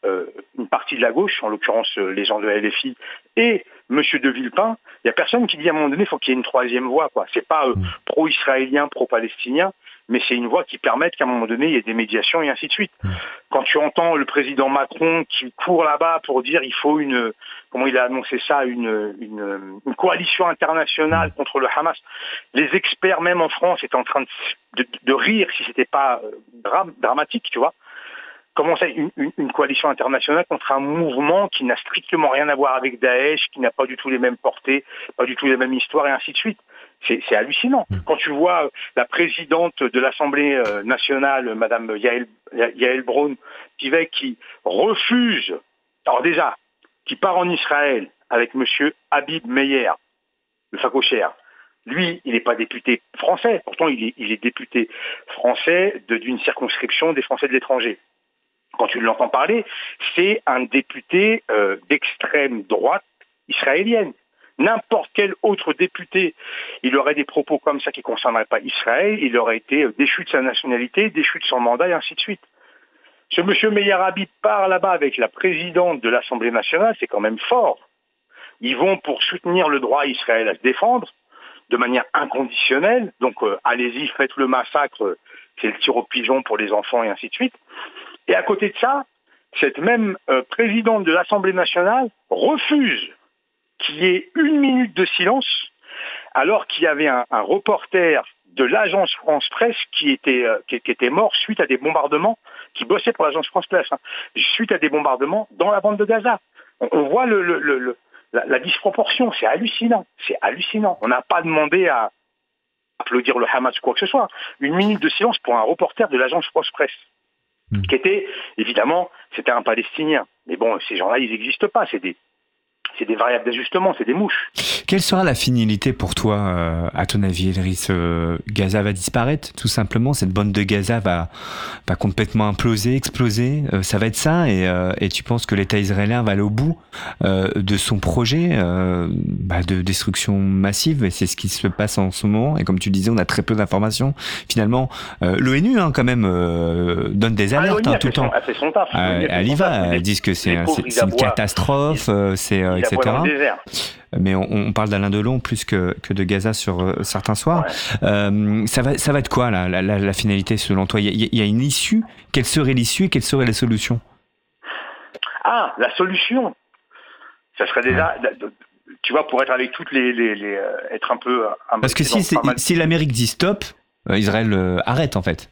euh, une partie de la gauche, en l'occurrence les gens de la LFI, et M. de Villepin, il n'y a personne qui dit à un moment donné, il faut qu'il y ait une troisième voie. Ce n'est pas mm. pro-israélien, pro-palestinien, mais c'est une voie qui permette qu'à un moment donné, il y ait des médiations et ainsi de suite. Mm. Quand tu entends le président Macron qui court là-bas pour dire il faut une, comment il a annoncé ça, une, une, coalition internationale contre le Hamas, les experts même en France étaient en train de, de, rire si c'était pas euh, dramatique, tu vois. Comment ça, une, une, coalition internationale contre un mouvement qui n'a strictement rien à voir avec Daesh, qui n'a pas du tout les mêmes portées, pas du tout les mêmes histoires et ainsi de suite. C'est hallucinant. Mm. Quand tu vois la présidente de l'Assemblée euh, nationale, Madame Yael, Yael Braun, qui, qui refuse, alors déjà, qui part en Israël avec Monsieur Habib Meyer, le facochère. Lui, il n'est pas député français, pourtant il est, député français d'une circonscription des Français de l'étranger. Quand tu l'entends parler, c'est un député euh, d'extrême droite israélienne n'importe quel autre député, il aurait des propos comme ça qui ne concerneraient pas Israël, il aurait été déchu de sa nationalité, déchu de son mandat, et ainsi de suite. Ce monsieur Meyarabi part là-bas avec la présidente de l'Assemblée nationale, c'est quand même fort. Ils vont pour soutenir le droit Israël à se défendre de manière inconditionnelle. Donc euh, allez-y, faites le massacre, c'est le tir au pigeon pour les enfants et ainsi de suite. Et à côté de ça, cette même euh, présidente de l'Assemblée nationale refuse qu'il y ait une minute de silence alors qu'il y avait un, reporter de l'agence France Presse qui était, euh, qui, était mort suite à des bombardements, qui bossait pour l'agence France Presse, hein, suite à des bombardements dans la bande de Gaza. On, voit le, la, disproportion, c'est hallucinant, c'est hallucinant. On n'a pas demandé à applaudir le Hamas ou quoi que ce soit. Une minute de silence pour un reporter de l'agence France Presse, hmm. qui était, évidemment, c'était un Palestinien. Mais bon, ces gens-là, ils n'existent pas, c'est des c'est des variables d'ajustement, c'est des mouches. Quelle sera la finalité pour toi, euh, à ton avis, Elris euh, Gaza va disparaître, tout simplement Cette bande de Gaza va, va complètement imploser, exploser euh, Ça va être ça et, tu penses que l'État israélien va aller au bout de son projet bah, de destruction massive Et c'est ce qui se passe en ce moment. Et comme tu disais, on a très peu d'informations. Finalement, l'ONU, hein, quand même, donne des ah, alertes hein, tout le temps. Elle, fait son taf. elle y va. Elle dit que c'est une catastrophe, c'est mais on, parle d'Alain Delon plus que, que de Gaza sur euh, certains soirs. Euh, ça, va, ça va être quoi la, la, finalité selon toi? Il y, a, une issue? Quelle serait l'issue et quelles seraient les solutions Ah, la solution, ça serait déjà, tu vois, pour être avec toutes les, euh, être un peu. Parce que si, si l'Amérique dit stop, euh, Israël arrête en fait.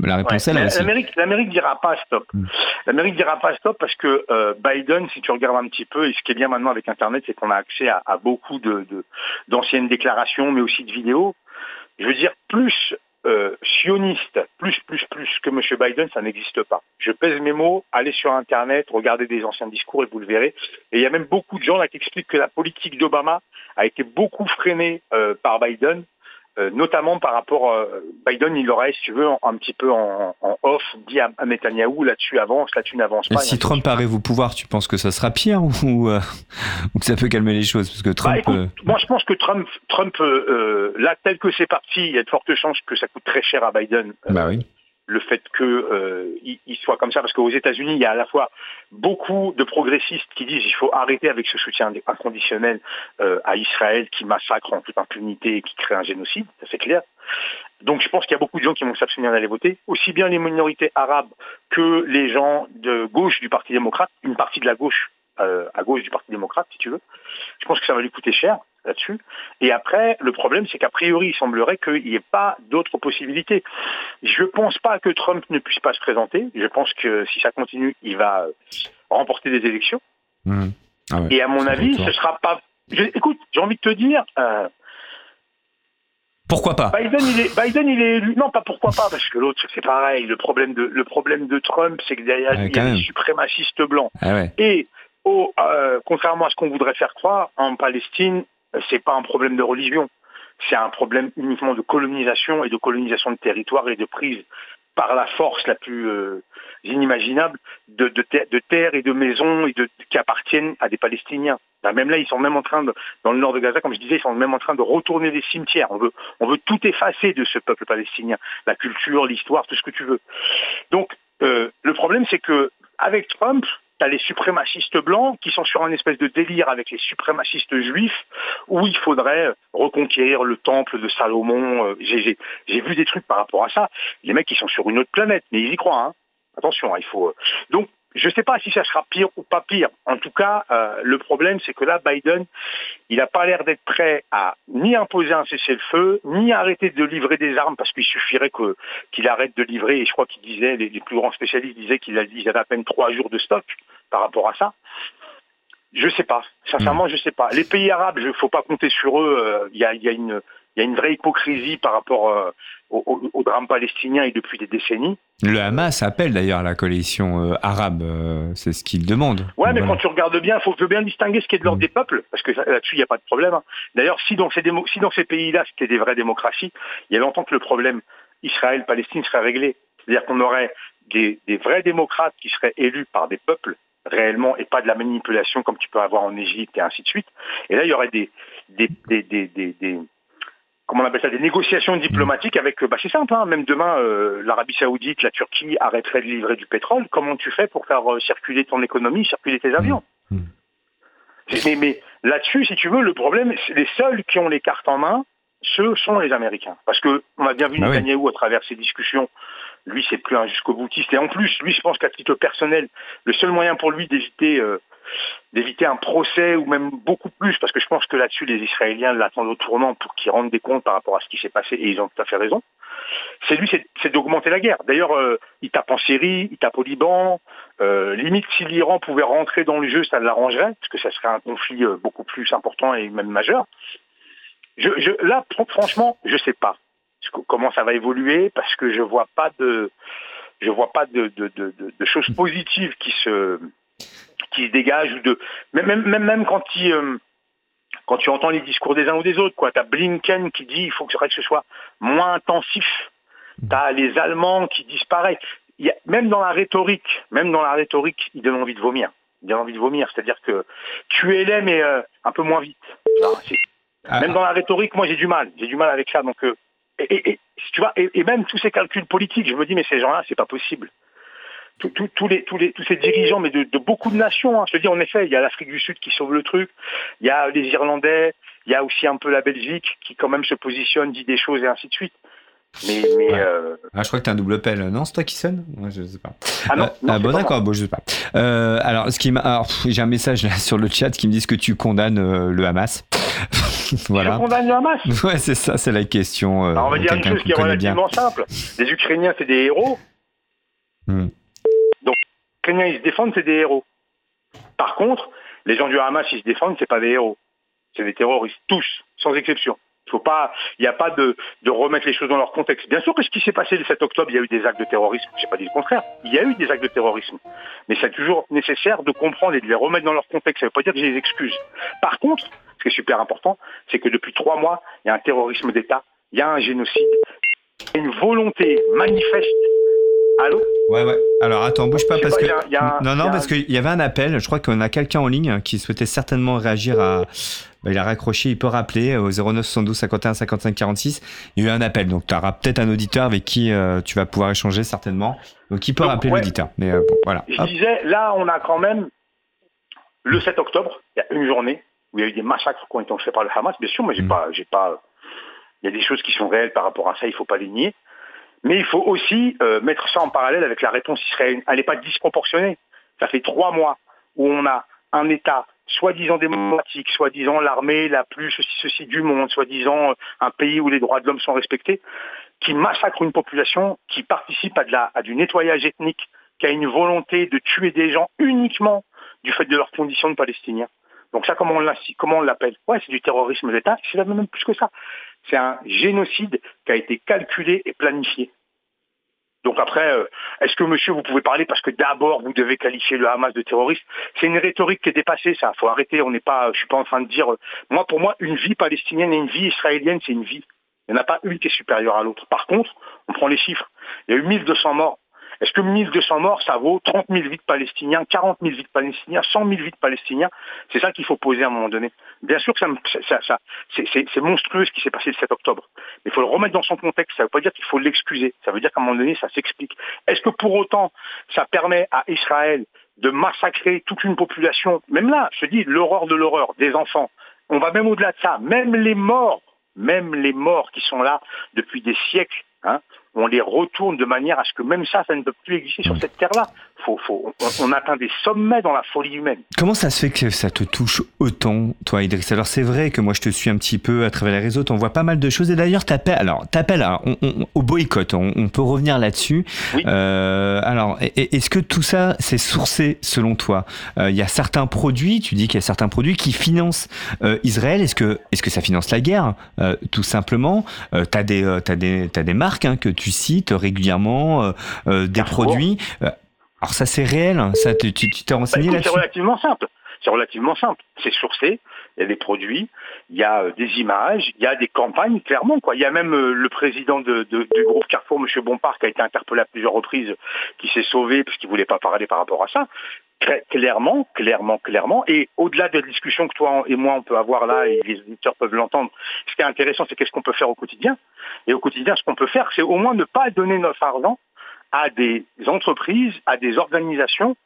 La réponse est là aussi. L'Amérique, dira pas stop. Hmm. L'Amérique dira pas stop parce que Biden, si tu regardes un petit peu, et ce qui est bien maintenant avec Internet, c'est qu'on a accès à, beaucoup de, d'anciennes déclarations, mais aussi de vidéos. Je veux dire, plus euh, sioniste, plus, plus, plus que M. Biden, ça n'existe pas. Je pèse mes mots, allez sur Internet, regardez des anciens discours et vous le verrez. Et il y a même beaucoup de gens là qui expliquent que la politique d'Obama a été beaucoup freinée euh, par Biden euh, notamment par rapport à euh, Biden, il aurait, si tu veux, un, petit peu en, off dit à, Netanyahu là-dessus avance, là-dessus n'avance pas. si Trump arrive au pouvoir, tu penses que ça sera pire ou, euh, que ça peut calmer les choses? Parce que Trump. Bah, moi, je pense que Trump, Trump, là tel que c'est parti, il y a de fortes chances que ça coûte très cher à Biden. bah oui le fait qu'il euh, soit comme ça, parce qu'aux États-Unis, il y a à la fois beaucoup de progressistes qui disent qu'il faut arrêter avec ce soutien inconditionnel euh, à Israël qui massacre en toute impunité et qui crée un génocide, ça c'est clair. Donc je pense qu'il y a beaucoup de gens qui vont s'abstenir d'aller voter, aussi bien les minorités arabes que les gens de gauche du Parti démocrate, une partie de la gauche euh, à gauche du Parti démocrate, si tu veux. Je pense que ça va lui coûter cher là-dessus. Et après, le problème, c'est qu'a priori, il semblerait qu'il n'y ait pas d'autres possibilités. Je ne pense pas que Trump ne puisse pas se présenter. Je pense que si ça continue, il va remporter des élections. Mmh. Ah Et à mon avis, ce sera pas. écoute, j'ai envie de te dire. Euh, pourquoi pas? Biden il, est, Biden, il est élu. Non, pas pourquoi pas, parce que l'autre, c'est pareil. Le problème de, le problème de Trump, c'est que derrière, il y a des suprémacistes blancs. Ah Et euh, contrairement à ce qu'on voudrait faire croire, en Palestine, euh, c'est pas un problème de religion. C'est un problème uniquement de colonisation et de colonisation de territoire et de prise par la force la plus euh, inimaginable de, terres et de maisons qui appartiennent à des Palestiniens. même là, ils sont même en train de, dans le nord de Gaza, comme je disais, ils sont même en train de retourner des cimetières. On veut, on veut tout effacer de ce peuple palestinien, la culture, l'histoire, tout ce que tu veux. Donc, euh, le problème, c'est que avec Trump, T'as les suprémacistes blancs qui sont sur un espèce de délire avec les suprémacistes juifs où il faudrait reconquérir le temple de Salomon. Euh, j'ai vu des trucs par rapport à ça. Les mecs, ils sont sur une autre planète, mais ils y croient. Hein. Attention, hein, il faut. Euh. Donc, je ne sais pas si ça sera pire ou pas pire. En tout cas, euh, le problème, c'est que là, Biden, il n'a pas l'air d'être prêt à ni imposer un cessez-le-feu, ni arrêter de livrer des armes, parce qu'il suffirait qu'il arrête de livrer. Et je crois qu'il disait, les, plus grands spécialistes disaient qu'il avait à peine trois jours de stock par rapport à ça. Je ne sais pas. Sincèrement, je ne sais pas. Les pays arabes, il ne faut pas compter sur eux. Euh, il y, a, une, il y a une vraie hypocrisie par rapport euh, au, drame palestinien et depuis des décennies. Le Hamas appelle d'ailleurs la coalition euh, arabe, euh, c'est ce qu'il demande. Ouais, mais quand tu regardes bien, il faut bien distinguer ce qui est de l'ordre mm. des peuples, parce que là-dessus, il n'y a pas de problème. Hein. D'ailleurs, si dans ces, si dans ces pays-là, c'était des vraies démocraties, il y a longtemps que le problème Israël-Palestine serait réglé. C'est-à-dire qu'on aurait des, vrais démocrates qui seraient élus par des peuples réellement et pas de la manipulation comme tu peux avoir en Égypte et ainsi de suite. Et là, il y aurait des, des, des, des comment on appelle ça, des négociations diplomatiques avec, euh, bah c'est simple, hein, même demain, euh, l'Arabie Saoudite, la Turquie arrêteraient de livrer du pétrole. Comment tu fais pour faire euh, circuler ton économie, circuler tes avions? Mmh. Mais, mais là-dessus, si tu veux, le problème, les seuls qui ont les cartes en main, ce sont les Américains. Parce que on a bien vu bah Netanyahu à travers ces discussions, lui, c'est plus un jusqu'au boutiste. Et en plus, lui, je pense qu'à titre personnel, le seul moyen pour lui d'éviter d'éviter un procès ou même beaucoup plus, parce que je pense que là-dessus, les Israéliens l'attendent au tournant pour qu'ils rendent des comptes par rapport à ce qui s'est passé, et ils ont tout à fait raison. C'est lui, c'est d'augmenter la guerre. D'ailleurs, euh, il tape en Syrie, il tape au Liban. Euh, limite, si l'Iran pouvait rentrer dans le jeu, ça l'arrangerait, parce que ça serait un conflit euh, beaucoup plus important et même majeur. Je, je, là, franchement, je sais pas comment ça va évoluer, parce que je vois pas de, je vois pas de, de, de, de choses positives qui se qui se dégagent ou de même même même quand il euh, quand tu entends les discours des uns ou des autres quoi. T'as Blinken qui dit il faut que ce soit moins intensif. T'as les Allemands qui disparaissent. Il y a, même dans la rhétorique même dans la rhétorique ils donnent envie de vomir. Ils donnent envie de vomir. C'est-à-dire que tu es mais euh, un peu moins vite. Ah. même dans la rhétorique moi j'ai du mal. J'ai du mal avec ça. Donc euh, et, et, tu vois et, et, même tous ces calculs politiques je me dis mais ces gens-là c'est pas possible tous les, tous les, tous ces dirigeants, mais de, de beaucoup de nations. Hein. Je te dis, en effet, il y a l'Afrique du Sud qui sauve le truc, il y a les Irlandais, il y a aussi un peu la Belgique qui quand même se positionne, dit des choses et ainsi de suite. Mais, mais euh, ah, je crois que tu as un double appel. Non, c'est toi qui sonne? Moi, Je sais pas. Ah non, euh, ah, bon, d'accord, bon, je sais pas. Euh, alors, ce qui j'ai un message là sur le chat qui me dit que tu condamnes le Hamas. voilà. Tu condamnes le Hamas Ouais, c'est ça, c'est la question. Alors, on va dire une chose qui est relativement simple. Les Ukrainiens, c'est des héros. Hmm. Donc, les Ukrainiens, ils se défendent, c'est des héros. Par contre, les gens du Hamas, ils se défendent, c'est pas des héros. C'est des terroristes, tous, sans exception. Il faut pas, il n'y a pas de, remettre les choses dans leur contexte. Bien sûr que ce qui s'est passé le 7 octobre, il y a eu des actes de terrorisme. Je n'ai pas dit le contraire. Il y a eu des actes de terrorisme. Mais c'est toujours nécessaire de comprendre et de les remettre dans leur contexte. Ça ne veut pas dire que j'ai des excuses. Par contre, ce qui est super important, c'est que depuis trois mois, il y a un terrorisme d'État, il y a un génocide, il y a une volonté manifeste Allô? Ouais, ouais. Alors attends, bouge pas parce que. non, non, parce qu'il y avait un appel. Je crois qu'on a quelqu'un en ligne qui souhaitait certainement réagir à. Bah, il a raccroché, il peut rappeler au 09 72 51 55 46. Il y a eu un appel, donc tu auras peut-être un auditeur avec qui euh, tu vas pouvoir échanger certainement. Donc il peut rappeler l'auditeur. Mais euh, bon, voilà. Je disais, là, on a quand même le 7 octobre, il y a une journée où il y a eu des massacres qui ont été faits par le Hamas. Bien sûr, moi, j'ai mm. pas, j'ai pas. Il y a des choses qui sont réelles par rapport à ça, il faut pas les nier. Mais il faut aussi euh, mettre ça en parallèle avec la réponse israélienne. Elle n'est pas disproportionnée. Ça fait trois mois où on a un État soi-disant démocratique, soi-disant l'armée la plus ceci, ceci du monde, soi-disant euh, un pays où les droits de l'homme sont respectés, qui massacre une population, qui participe à, de la, à du nettoyage ethnique, qui a une volonté de tuer des gens uniquement du fait de leurs conditions de Palestiniens. Donc ça, comment on l'appelle? Ouais, c'est du terrorisme d'État, c'est même plus que ça. C'est un génocide qui a été calculé et planifié. Donc après, euh, est-ce que monsieur, vous pouvez parler? Parce que d'abord vous devez qualifier le Hamas de terroriste C'est une rhétorique qui est dépassée, ça. Faut arrêter. On n'est pas, je suis pas en train de dire. Euh, moi, pour moi, une vie palestinienne et une vie israélienne, c'est une vie. Il n'y en a pas une qui est supérieure à l'autre. Par contre, on prend les chiffres. Il y a eu 1200 morts. Est-ce que 1200 morts, ça vaut 30 000 vies de Palestiniens, 40 000 vies de Palestiniens, 100 000 vies de Palestiniens? C'est ça qu'il faut poser à un moment donné. Bien sûr que c'est monstrueux ce qui s'est passé le 7 octobre. Mais il faut le remettre dans son contexte. Ça ne veut pas dire qu'il faut l'excuser. Ça veut dire qu'à un moment donné, ça s'explique. Est-ce que pour autant, ça permet à Israël de massacrer toute une population? Même là, je dis, l'horreur de l'horreur, des enfants. On va même au-delà de ça. Même les morts, même les morts qui sont là depuis des siècles, hein, on les retourne de manière à ce que même ça, ça ne peut plus exister sur cette terre-là. Faut, on, atteint des sommets dans la folie humaine. Comment ça se fait que ça te touche autant, toi, Idriss Alors c'est vrai que moi je te suis un petit peu à travers les réseaux, on voit pas mal de choses. Et d'ailleurs, t'appelles, alors t'appelles au boycott. On, peut revenir là-dessus. Euh, alors, est-ce que tout ça c'est sourcé selon toi euh, Il y a certains produits, tu dis qu'il y a certains produits qui financent euh, Israël. Est-ce que, est-ce que ça finance la guerre, tout simplement T'as des, as des, as des marques hein, que tu cites régulièrement euh, euh, des produits. Euh, alors ça c'est réel, hein, ça tu t'es renseigné bah, là-dessus C'est relativement simple. C'est relativement simple. C'est sourcé. Il y a des produits, il y a des images, il y a des campagnes, clairement. Quoi. Il y a même le président de, du groupe Carrefour, M. Bompard, qui a été interpellé à plusieurs reprises, qui s'est sauvé parce qu'il ne voulait pas parler par rapport à ça. Clairement, clairement, clairement. Et au-delà de la discussion que toi et moi on peut avoir là, et les auditeurs peuvent l'entendre, ce qui est intéressant, c'est qu'est-ce qu'on peut faire au quotidien? Et au quotidien, ce qu'on peut faire, c'est au moins ne pas donner notre argent à des entreprises, à des organisations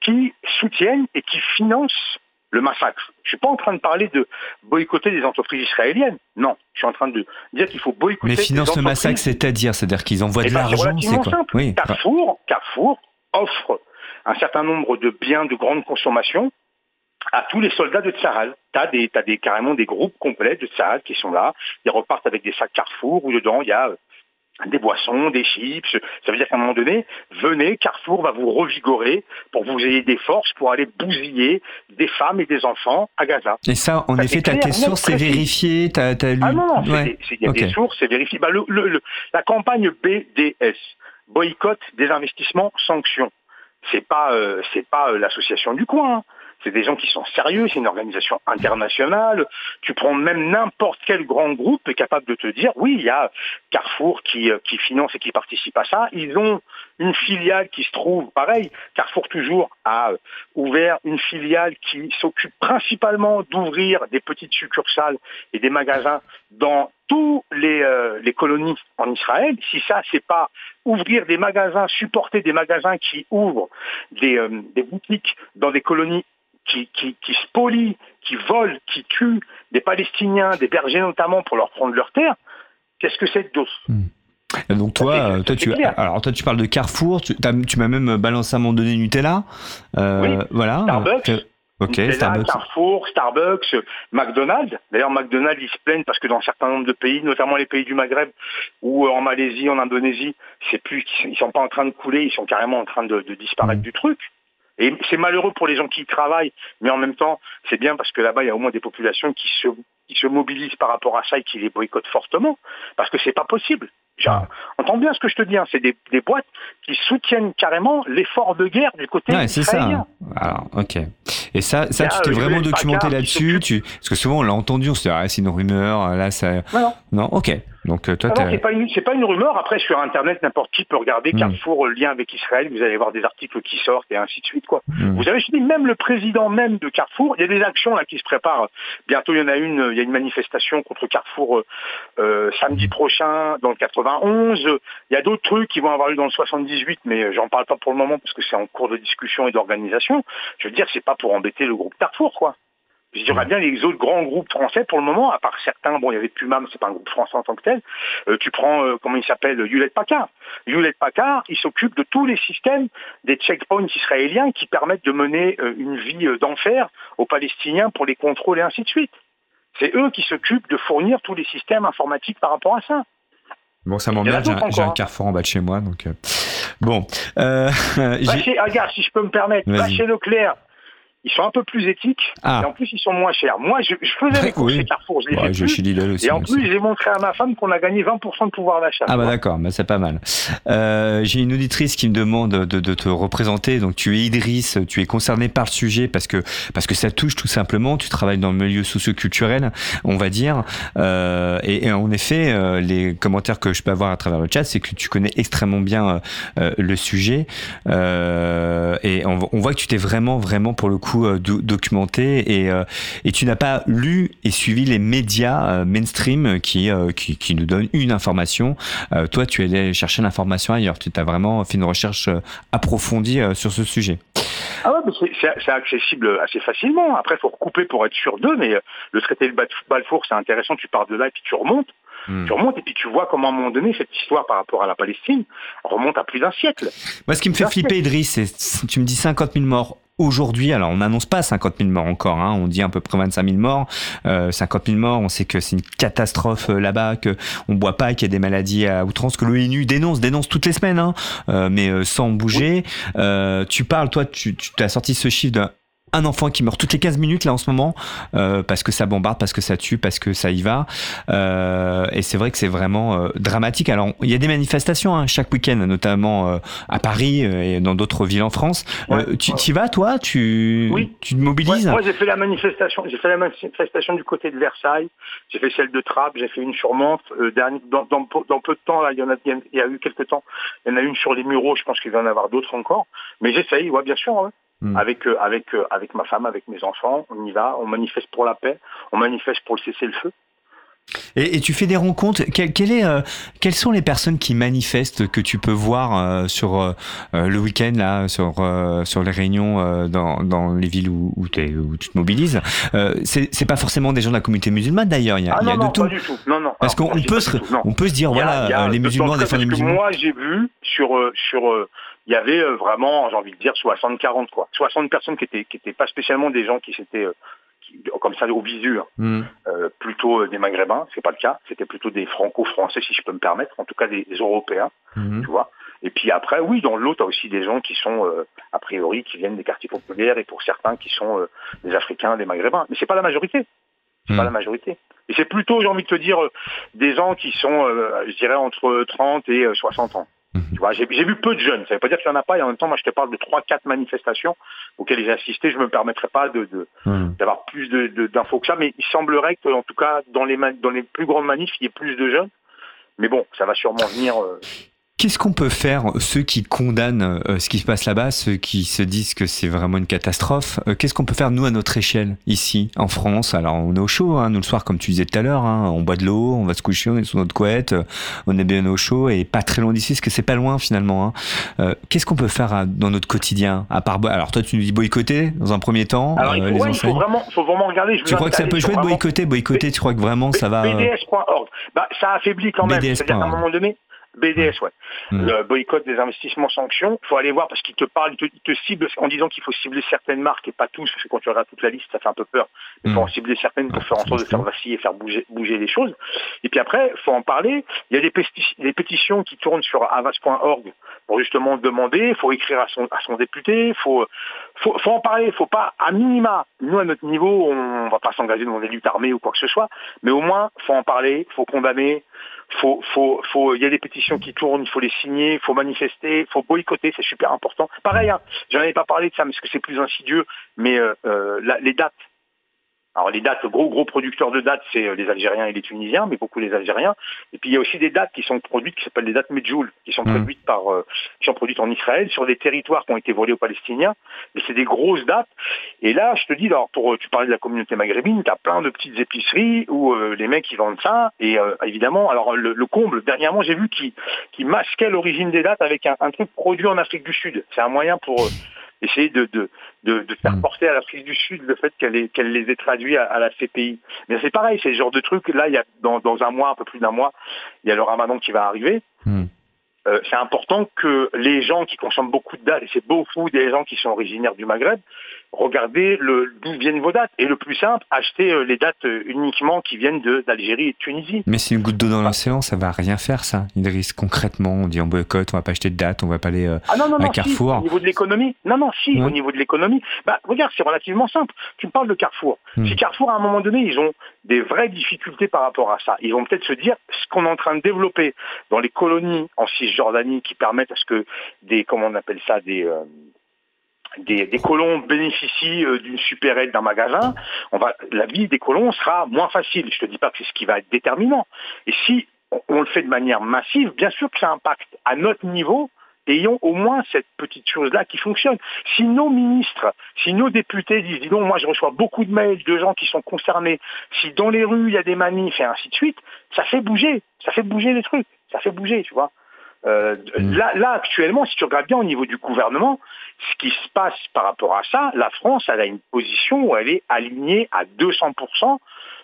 qui soutiennent et qui financent le massacre. Je ne suis pas en train de parler de boycotter des entreprises israéliennes. Non, je suis en train de dire qu'il faut boycotter. Mais financent le massacre, c'est-à-dire, c'est-à-dire qu'ils envoient de eh ben, l'argent, c'est quoi oui. Carrefour, Carrefour offre un certain nombre de biens de grande consommation à tous les soldats de Tsahal. Tu as, des, des, carrément des groupes complets de Tsahal qui sont là. Ils repartent avec des sacs Carrefour où dedans il y a euh, des boissons, des chips. Ça veut dire qu'à un moment donné, venez, Carrefour va vous revigorer pour que vous ayez des forces pour aller bousiller des femmes et des enfants à Gaza. Et ça, en effet, tu as tes sources, c'est vérifié as, lu... Ah non, il y a des sources, c'est vérifié. Bah, la campagne BDS, boycott, des investissements, sanctions c'est pas euh, c'est pas euh, l'association du coin. Hein. C'est des gens qui sont sérieux, c'est une organisation internationale. Tu prends même n'importe quel grand groupe est capable de te dire, oui, il y a Carrefour qui, euh, finance et qui participe à ça. Ils ont une filiale qui se trouve, pareil, Carrefour toujours a ouvert une filiale qui s'occupe principalement d'ouvrir des petites succursales et des magasins dans tous les, les colonies en Israël. Si ça, c'est pas ouvrir des magasins, supporter des magasins qui ouvrent des, euh, boutiques dans des colonies qui, qui, qui spolient, qui volent, qui tuent des Palestiniens, des bergers notamment pour leur prendre leur terre, qu'est-ce que c'est d'autre hmm. Donc toi, toi tu, alors toi tu parles de Carrefour, tu, tu m'as même balancé à un moment donné Nutella, oui. voilà. Starbucks. Ok, Starbucks. Carrefour, Starbucks, McDonald's. D'ailleurs, McDonald's, ils se plaignent parce que dans un certain nombre de pays, notamment les pays du Maghreb ou en Malaisie, en Indonésie, c'est plus, ils sont pas en train de couler, ils sont carrément en train de, disparaître mm. du truc. Et c'est malheureux pour les gens qui y travaillent, mais en même temps, c'est bien parce que là-bas, il y a au moins des populations qui se, qui se mobilisent par rapport à ça et qui les boycottent fortement, parce que c'est pas possible. Genre, entends bien ce que je te dis, hein, c'est des, des, boîtes qui soutiennent carrément l'effort de guerre du côté ouais, c'est ça. Alors, ok. Et ça, ça tu t'es vraiment documenté là-dessus tu... Parce que souvent, on l'a entendu, on se dit, ah, c'est une rumeur, là, ça... Non, non ok. Donc euh, toi, ah c'est pas une pas une rumeur. Après sur internet, n'importe qui peut regarder hmm. Carrefour euh, lien avec Israël. Vous allez voir des articles qui sortent et ainsi de suite quoi. Hmm. Vous avez dit même le président même de Carrefour. Il y a des actions là qui se préparent. Bientôt il y en a une. Il y a une manifestation contre Carrefour euh, samedi hmm. prochain dans le 91. Il y a d'autres trucs qui vont avoir lieu dans le 78, mais j'en parle pas pour le moment parce que c'est en cours de discussion et d'organisation. Je veux dire, c'est pas pour embêter le groupe Carrefour quoi. Je dirais bien les autres grands groupes français pour le moment, à part certains, bon, il y avait Puma, mais c'est pas un groupe français en tant que tel. Euh, tu prends, euh, comment il s'appelle, Hewlett Packard. Hewlett Packard, il s'occupe de tous les systèmes des checkpoints israéliens qui permettent de mener euh, une vie d'enfer aux Palestiniens pour les contrôles et ainsi de suite. C'est eux qui s'occupent de fournir tous les systèmes informatiques par rapport à ça. Bon, ça m'emmerde, j'ai un, hein. carrefour en bas de chez moi, donc... Bon. Euh, regarde, si je peux me permettre, va chez Leclerc, ils sont un peu plus éthiques ah. et en plus ils sont moins chers. Moi, je, je faisais les courses chez Carrefour, je les ouais, fait aussi, et en plus, j'ai montré à ma femme qu'on a gagné 20% de pouvoir d'achat. Ah bah d'accord, bah c'est pas mal. Euh, j'ai une auditrice qui me demande de, de, te représenter. Donc tu es Idriss, tu es concerné par le sujet parce que parce que ça touche tout simplement. Tu travailles dans le milieu socio-culturel, on va dire. Euh, et, et, en effet, euh, les commentaires que je peux avoir à travers le chat, c'est que tu connais extrêmement bien euh, le sujet. Euh, et on, on voit que tu t'es vraiment vraiment pour le coup euh, documenté et, euh, et tu n'as pas lu et suivi les médias euh, mainstream qui, qui, qui, nous donnent une information. toi, tu es allé chercher l'information ailleurs. Tu as vraiment fait une recherche approfondie sur ce sujet. Ah ouais, c'est accessible assez facilement. Après, il faut recouper pour être sûr d'eux, mais le traité de Balfour, c'est intéressant. Tu pars de là et puis tu remontes. Hmm. Tu remontes et puis tu vois comment à un moment donné cette histoire par rapport à la Palestine remonte à plus d'un siècle. Moi, ce qui me fait flipper, Idriss, c'est tu me dis 50 000 morts aujourd'hui, alors on n'annonce pas 50 000 morts encore, hein, on dit à peu près 25 000 morts, euh, 50 000 morts, on sait que c'est une catastrophe euh, là-bas, que on boit pas, qu'il y a des maladies à outrance, que l'ONU dénonce, dénonce toutes les semaines, hein, euh, mais euh, sans bouger. tu parles, toi, tu, tu as sorti ce chiffre de un enfant qui meurt toutes les 15 minutes là en ce moment euh, parce que ça bombarde, parce que ça tue, parce que ça y va. Euh, et c'est vrai que c'est vraiment euh, dramatique. Alors il y a des manifestations hein, chaque week-end, notamment euh, à Paris et dans d'autres villes en France. tu y vas toi? Tu oui. tu te mobilises? Moi j'ai fait la manifestation. J'ai fait la manifestation du côté de Versailles. J'ai fait celle de Trappes. J'ai fait une sur Mantes. Dans, dans, dans, peu de temps là, il y en a, il y a eu quelques temps. Il y en a une sur les Mureaux. Je pense qu'il va y en avoir d'autres encore. Mais j'essaye. Ouais, bien sûr. Hmm. Avec, euh, avec, euh, avec ma femme, avec mes enfants, on y va, on manifeste pour la paix, on manifeste pour le cessez-le-feu. Et, et, tu fais des rencontres. Quelle, est, euh, quelles sont les personnes qui manifestent que tu peux voir sur le week-end là, sur sur les réunions dans, dans les villes où, où, où, tu te mobilises C'est pas forcément des gens de la communauté musulmane d'ailleurs. Il y a, ah il y a non, de tout. Pas du tout. Non, non. Parce qu'on peut se on peut se dire voilà les musulmans défendent les musulmans. Moi j'ai vu sur sur il y avait euh, vraiment, j'ai envie de dire, 60-40 quoi. 60 personnes qui étaient qui étaient pas spécialement des gens qui s'étaient euh, comme ça au visu, hein. mm. euh, plutôt des Maghrébins, c'est pas le cas. C'était plutôt des Franco-Français, si je peux me permettre, en tout cas des, Européens, mm. tu vois. Et puis après, oui, dans l'autre, aussi des gens qui sont a priori qui viennent des quartiers populaires et pour certains qui sont des Africains, des Maghrébins. Mais c'est pas la majorité. C'est pas mm. la majorité. Et c'est plutôt, j'ai envie de te dire, des gens qui sont, je dirais, entre 30 et 60 ans. Mhm. Tu vois, j'ai vu peu de jeunes. Ça veut pas dire qu'il n'y en a pas. Et en même temps, moi, je te parle de trois, quatre manifestations auxquelles j'ai assisté. Je me permettrai pas de mhm. d'avoir plus d'infos de, que ça. Mais il semblerait que, en tout cas, dans les dans les plus grandes manifs, il y ait plus de jeunes. Mais bon, ça va sûrement venir. Euh, Qu'est-ce qu'on peut faire, ceux qui condamnent euh, ce qui se passe là-bas, ceux qui se disent que c'est vraiment une catastrophe euh, Qu'est-ce qu'on peut faire, nous, à notre échelle, ici, en France? Alors, on est au chaud, hein, nous, le soir, comme tu disais tout à l'heure, hein, on boit de l'eau, on va se coucher, on est sous notre couette, euh, on est bien au chaud, et pas très loin d'ici, parce que c'est pas loin, finalement. Hein. Qu'est-ce qu'on peut faire dans notre quotidien à part Alors, toi, tu nous dis boycotter, dans un premier temps Alors, il, faut, il faut, vraiment, faut vraiment regarder. Je tu crois que ça peut jouer de boycotter Boycotter, tu crois que vraiment ça va... BDS.org, bah, ça affaiblit quand même. C'est-à-dire qu'à un moment donné BDS, ouais. Mm. Le boycott des investissements sanctions. Il faut aller voir parce qu'il te parle, il te, il te cible en disant qu'il faut cibler certaines marques et pas tous, parce que quand tu regardes toute la liste, ça fait un peu peur. Il faut Mm. en cibler certaines pour Ouais, faire en sorte de faire vaciller, faire bouger, bouger les choses. Et puis après, faut en parler. Il y a des, péti- des pétitions qui tournent sur avas.org pour justement demander. faut écrire à son, à son député. faut, faut, faut en parler. faut pas, à minima, nous à notre niveau, on va pas s'engager dans des luttes armées ou quoi que ce soit, mais au moins, faut en parler, faut condamner, faut, faut, faut, il y a des pétitions qui tournent, il faut les signer, il faut manifester, il faut boycotter, c'est super important. Pareil, hein, j'en avais pas parlé de ça, parce que c'est plus insidieux, mais euh, euh, les dates. Alors les dates, gros gros producteurs de dates, c'est euh, les Algériens et les Tunisiens, mais beaucoup les Algériens. Et puis il y a aussi des dates qui sont produites, qui s'appellent des dates Medjoul, qui sont Mhm. produites par, euh, qui sont produites en Israël sur des territoires qui ont été volés aux Palestiniens. Mais c'est des grosses dates. Et là, je te dis, alors pour, tu parlais de la communauté maghrébine, tu as plein de petites épiceries où euh, les mecs ils vendent ça. Et euh, évidemment, alors le, le comble, dernièrement j'ai vu qu'ils qui masquaient l'origine des dates avec un, un truc produit en Afrique du Sud. C'est un moyen pour euh, essayer de, de, de, de faire Mm. porter à l'Afrique du Sud le fait qu'elle qu'elle les ait traduits à, à la CPI. Mais c'est pareil, c'est le genre de truc, là, il y a, dans, dans un mois, un peu plus d'un mois, il y a le ramadan qui va arriver. Mm. Euh, c'est important que les gens qui consomment beaucoup de dates, et c'est beaucoup des gens qui sont originaires du Maghreb, regardez le- d'où viennent vos dates. Et le plus simple, achetez euh, les dates euh, uniquement qui viennent de- d'Algérie et de Tunisie. Mais c'est une goutte d'eau dans l'océan, ça va rien faire, ça. Idriss, concrètement, on dit on boycotte, on va pas acheter de date, on va pas aller. euh, Ah non, non, à non, si, Carrefour. au niveau de l'économie. Non, non, si, Ouais. au niveau de l'économie. Bah, regarde, c'est relativement simple. Tu me parles de Carrefour. Hmm. Si Carrefour, à un moment donné, ils ont des vraies difficultés par rapport à ça. Ils vont peut-être se dire, ce qu'on est en train de développer dans les colonies en Cisjordanie qui permettent à ce que des, comment on appelle ça, des... euh, des, colons bénéficient euh, d'une super aide d'un magasin, on va, la vie des colons sera moins facile. Je te dis pas que c'est ce qui va être déterminant. Et si on, on le fait de manière massive, bien sûr que ça impacte à notre niveau. Ayons au moins cette petite chose-là qui fonctionne. Si nos ministres, si nos députés disent, dis donc, moi je reçois beaucoup de mails de gens qui sont concernés, si dans les rues il y a des manifs et ainsi de suite, ça fait bouger, ça fait bouger les trucs, ça fait bouger, tu vois. Euh, Mm. là, là, actuellement, si tu regardes bien au niveau du gouvernement, ce qui se passe par rapport à ça, la France, elle a une position où elle est alignée à 200%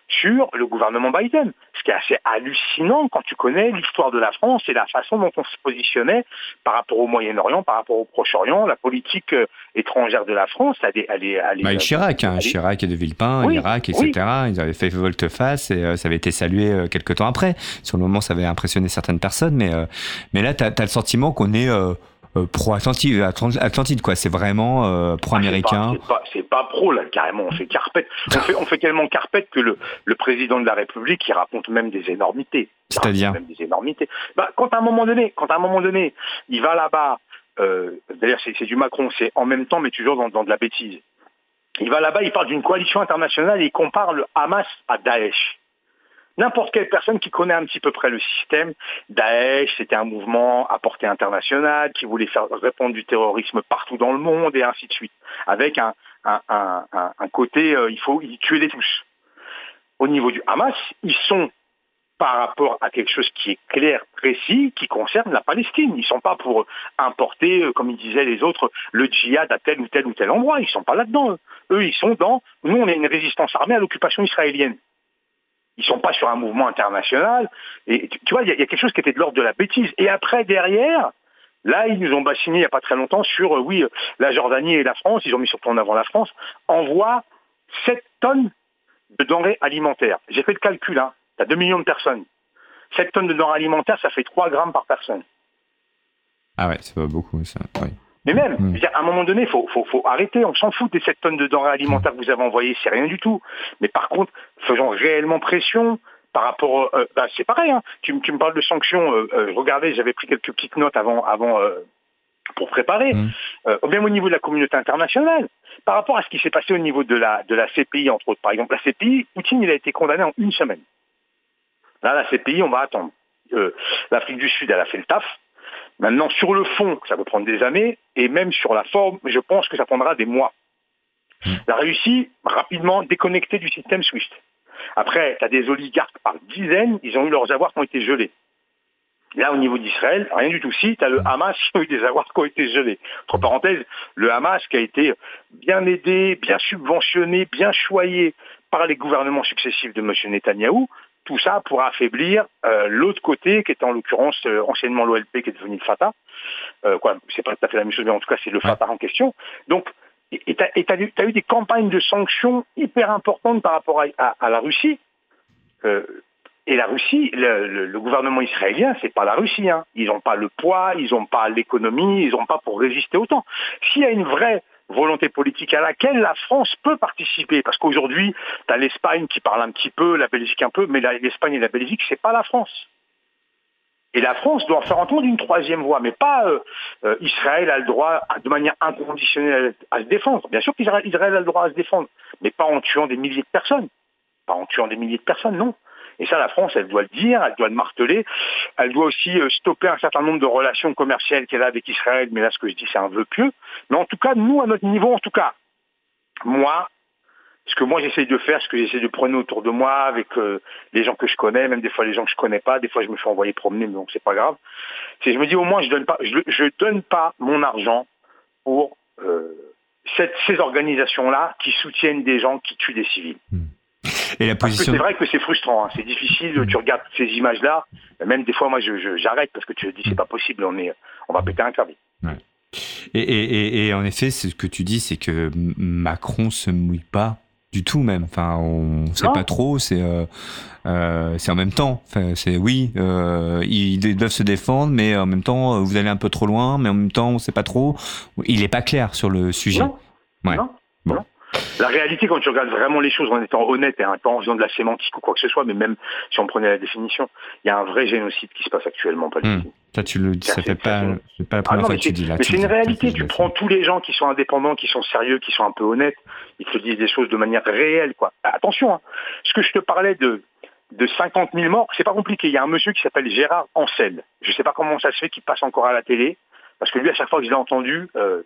sur le gouvernement Biden. Qui est assez hallucinant quand tu connais l'histoire de la France et la façon dont on se positionnait par rapport au Moyen-Orient, par rapport au Proche-Orient, la politique euh, étrangère de la France, elle est... Elle est, elle est- Bah, avec Chirac, hein, elle est- Chirac et de Villepin, Oui, Irak, etc. Ils avaient fait volte-face et euh, ça avait été salué euh, quelques temps après. Sur le moment, ça avait impressionné certaines personnes, mais, euh, mais là, tu as, le sentiment qu'on est euh, pro-Atlantide, Atlant- Atlantide, quoi. C'est vraiment euh, Ah, pro-américain. C'est pas, c'est pas pro là, carrément. On fait carpette. On fait, on fait tellement carpette que le, le président de la République, il raconte même des énormités. C'est-à-dire raconte même des énormités. Bah, quand à un moment donné, quand à un moment donné, il va là-bas. Euh, D'ailleurs, c'est c'est du Macron. C'est en même temps, mais toujours dans, dans de la bêtise. Il va là-bas, il parle d'une coalition internationale et il compare le Hamas à Daesh. N'importe quelle personne qui connaît un petit peu près le système, Daesh, c'était un mouvement à portée internationale qui voulait faire répondre du terrorisme partout dans le monde et ainsi de suite, avec un, côté, euh, il faut y tuer les tous. Au niveau du Hamas, ils sont par rapport à quelque chose qui est clair, précis, qui concerne la Palestine. Ils ne sont pas pour importer, euh, comme ils disaient les autres, le djihad à tel ou tel ou tel endroit. Ils ne sont pas là-dedans. Eux, ils sont dans, nous, on est une résistance armée à l'occupation israélienne. Ils sont pas sur un mouvement international. Et tu, vois, il y, a- quelque chose qui était de l'ordre de la bêtise. Et après, derrière, là, ils nous ont bassiné il n'y a pas très longtemps sur, euh, oui, euh, la Jordanie et la France, ils ont mis surtout en avant la France, envoient 7 tonnes de denrées alimentaires. J'ai fait le calcul, hein. Tu as 2 millions de personnes. 7 tonnes de denrées alimentaires, ça fait 3 grammes par personne. Ah ouais, c'est pas beaucoup, ça. Mais même, Mm. à un moment donné, il faut, faut, faut arrêter. On s'en fout des 7 tonnes de denrées alimentaires que vous avez envoyées, c'est rien du tout. Mais par contre, faisons réellement pression par rapport... euh, bah, c'est pareil, hein. tu, tu me parles de sanctions. euh, euh, regardez, j'avais pris quelques petites notes avant, avant euh, pour préparer. Mm. Euh, même au niveau de la communauté internationale, par rapport à ce qui s'est passé au niveau de la, de la CPI, entre autres. Par exemple, la CPI, Poutine, il a été condamné en une semaine. Là, la CPI, on va attendre. Euh, L'Afrique du Sud, elle a fait le taf. Maintenant, sur le fond, ça peut prendre des années, et même sur la forme, je pense que ça prendra des mois. La Russie, rapidement déconnectée du système SWIFT. Après, tu as des oligarques par dizaines, ils ont eu leurs avoirs qui ont été gelés. Là, au niveau d'Israël, rien du tout. Si, tu as le Hamas qui a eu des avoirs qui ont été gelés. Entre parenthèses, le Hamas qui a été bien aidé, bien subventionné, bien choyé par les gouvernements successifs de M. Netanyahou, tout ça pour affaiblir l'autre côté, qui est en l'occurrence anciennement l'OLP, qui est devenu le Fatah. quoi, c'est pas tout à fait la même chose, mais en tout cas, c'est le Fatah en question. Donc, et tu as, eu des campagnes de sanctions hyper importantes par rapport à, la Russie. Et la Russie, le, gouvernement israélien, c'est pas la Russie. Hein. Ils n'ont pas le poids, ils n'ont pas l'économie, ils n'ont pas pour résister autant. S'il y a une vraie volonté politique à laquelle la France peut participer, parce qu'aujourd'hui, tu as l'Espagne qui parle un petit peu, la Belgique un peu, mais l'Espagne et la Belgique, c'est pas la France. Et la France doit faire entendre une troisième voix, mais pas euh, euh, Israël a le droit de manière inconditionnelle à, se défendre. Bien sûr qu'Israël a le droit à se défendre, mais pas en tuant des milliers de personnes. Pas en tuant des milliers de personnes, non. Et ça, la France, elle doit le dire, elle doit le marteler. Elle doit aussi euh, stopper un certain nombre de relations commerciales qu'elle a avec Israël. Mais là, ce que je dis, c'est un vœu pieux. Mais en tout cas, nous, à notre niveau, en tout cas, moi, ce que moi j'essaye de faire, ce que j'essaie de prendre autour de moi avec euh, les gens que je connais, même des fois les gens que je connais pas, des fois je me fais envoyer promener, mais donc c'est pas grave. C'est je me dis au moins je donne pas, je, donne pas mon argent pour euh, ces organisations là qui soutiennent des gens qui tuent des civils. Hmm. Et la position... c'est vrai que c'est frustrant, hein. c'est difficile. Tu regardes ces images-là, même des fois, moi, j'arrête parce que tu te dis c'est pas possible, on est, on va péter un câble. Et, en effet, ce que tu dis, c'est que Macron se mouille pas du tout même. Enfin, on sait pas trop. C'est euh, euh, c'est en même temps. Enfin, c'est oui, euh, ils doivent se défendre, mais en même temps, vous allez un peu trop loin. Mais en même temps, on sait pas trop. Il est pas clair sur le sujet. Non. Ouais. Non. La réalité, quand tu regardes vraiment les choses en étant honnête et pas en faisant de la sémantique ou quoi que ce soit, mais même si on prenait la définition, il y a un vrai génocide qui se passe actuellement en Palestine. Hmm. Ça, tu le ça fait pas, pas la première ah fois que tu dis là. Mais c'est une réalité. Tu prends tous les gens qui sont indépendants, qui sont sérieux, qui sont un peu honnêtes, ils te disent des choses de manière réelle, quoi. Attention, hein. ce que je te parlais de de 50 000 morts, c'est pas compliqué. Il y a un monsieur qui s'appelle Gérard Ancel. Je sais pas comment ça se fait qu'il passe encore à la télé. Parce que lui, à chaque fois que je l'ai entendu, euh,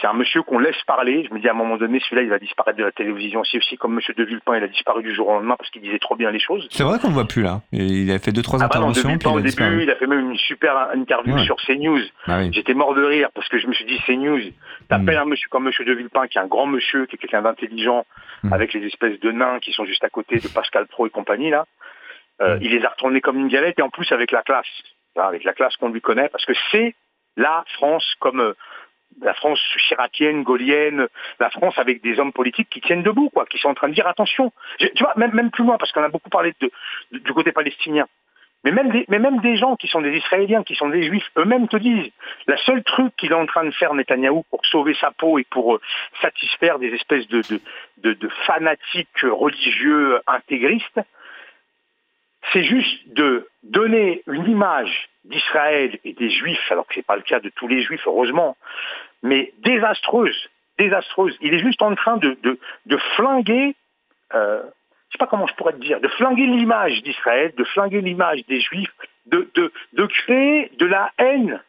c'est un monsieur qu'on laisse parler. Je me dis à un moment donné, celui-là, il va disparaître de la télévision aussi, aussi comme monsieur de Villepin, il a disparu du jour au lendemain parce qu'il disait trop bien les choses. C'est vrai qu'on ne voit plus là. il a fait deux, trois ah bah interventions. de Villepin, au début, il a fait même une super interview sur CNews. Ah J'étais mort de rire parce que je me suis dit, CNews, t'appelles hmm. un monsieur comme monsieur de Villepin, qui est un grand monsieur, qui est quelqu'un d'intelligent, hmm. avec les espèces de nains qui sont juste à côté de Pascal Pro et compagnie, là. Euh, hmm. Il les a retournés comme une galette et en plus avec la classe. Avec la classe qu'on lui connaît, parce que c'est la France comme euh, la France chiracienne, gaulienne, la France avec des hommes politiques qui tiennent debout, quoi, qui sont en train de dire attention. tu vois, même, même plus loin, parce qu'on a beaucoup parlé de, du côté palestinien. Mais même, des, mais même des gens qui sont des Israéliens, qui sont des Juifs, eux-mêmes te disent, la seule truc qu'il est en train de faire Netanyahou pour sauver sa peau et pour euh, satisfaire des espèces de, de, de fanatiques religieux intégristes, c'est juste de donner une image d'Israël et des Juifs, alors que ce n'est pas le cas de tous les Juifs, heureusement, mais désastreuse, désastreuse. Il est juste en train de, de, flinguer, euh, je ne sais pas comment je pourrais te dire, de flinguer l'image d'Israël, de flinguer l'image des Juifs, de, de, de créer de la haine.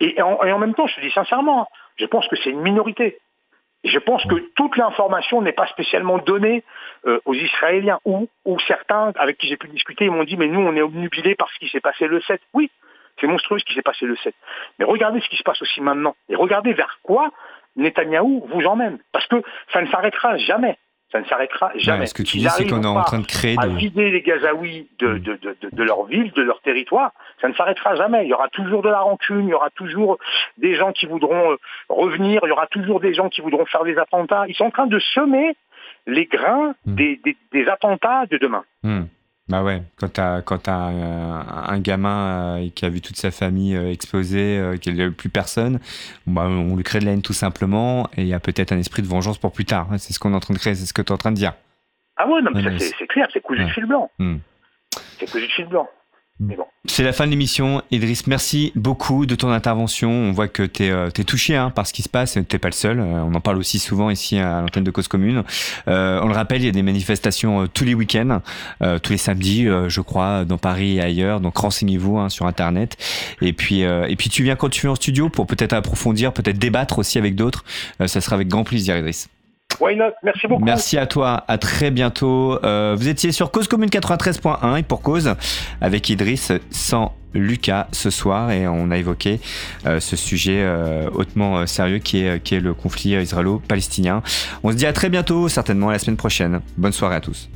Et en, et en même temps, je te dis sincèrement, je pense que c'est une minorité. Et je pense que toute l'information n'est pas spécialement donnée euh, aux Israéliens, ou, ou certains avec qui j'ai pu discuter, ils m'ont dit, mais nous, on est obnubilés par ce qui s'est passé le 7. Oui, c'est monstrueux ce qui s'est passé le 7. Mais regardez ce qui se passe aussi maintenant. Et regardez vers quoi Netanyahou vous emmène. Parce que ça ne s'arrêtera jamais. Ça ne s'arrêtera jamais. ce que tu dis, c'est qu'on est en train de créer... À vider les Gazaouis de, de, de, de, leur ville, de leur territoire, ça ne s'arrêtera jamais. Il y aura toujours de la rancune, il y aura toujours des gens qui voudront euh, revenir, il y aura toujours des gens qui voudront faire des attentats. Ils sont en train de semer les grains hmm. des, des, attentats de demain. Hmm. Bah ouais, quand t'as quand as un, gamin euh, qui a vu toute sa famille euh, exploser, euh, qu'il n'y a plus personne, bah, on lui crée de la haine tout simplement, et il y a peut-être un esprit de vengeance pour plus tard. Hein. c'est ce qu'on est en train de créer, c'est ce que tu es en train de dire. Ah ouais, non, mais c'est clair, c'est cousu de fil blanc. Hmm. C'est cousu de fil blanc. C'est la fin de l'émission. Idriss, merci beaucoup de ton intervention. On voit que tu es, euh, touché hein, par ce qui se passe. Tu pas le seul. Euh, on en parle aussi souvent ici à l'antenne de Cause Commune. Euh, on le rappelle, il y a des manifestations tous les week-ends, tous les samedis, je crois, dans Paris et ailleurs. Donc renseignez-vous hein, sur Internet. Et puis, et puis tu viens quand tu viens en studio pour peut-être approfondir, peut-être débattre aussi avec d'autres. ça sera avec grand plaisir, Idriss. Merci beaucoup. Merci à toi. À très bientôt. Euh, vous étiez sur Cause Commune 93.1 et pour cause avec Idriss sans Lucas ce soir et on a évoqué euh, ce sujet euh, hautement sérieux qui est, qui est le conflit israélo-palestinien. On se dit à très bientôt, certainement la semaine prochaine. Bonne soirée à tous.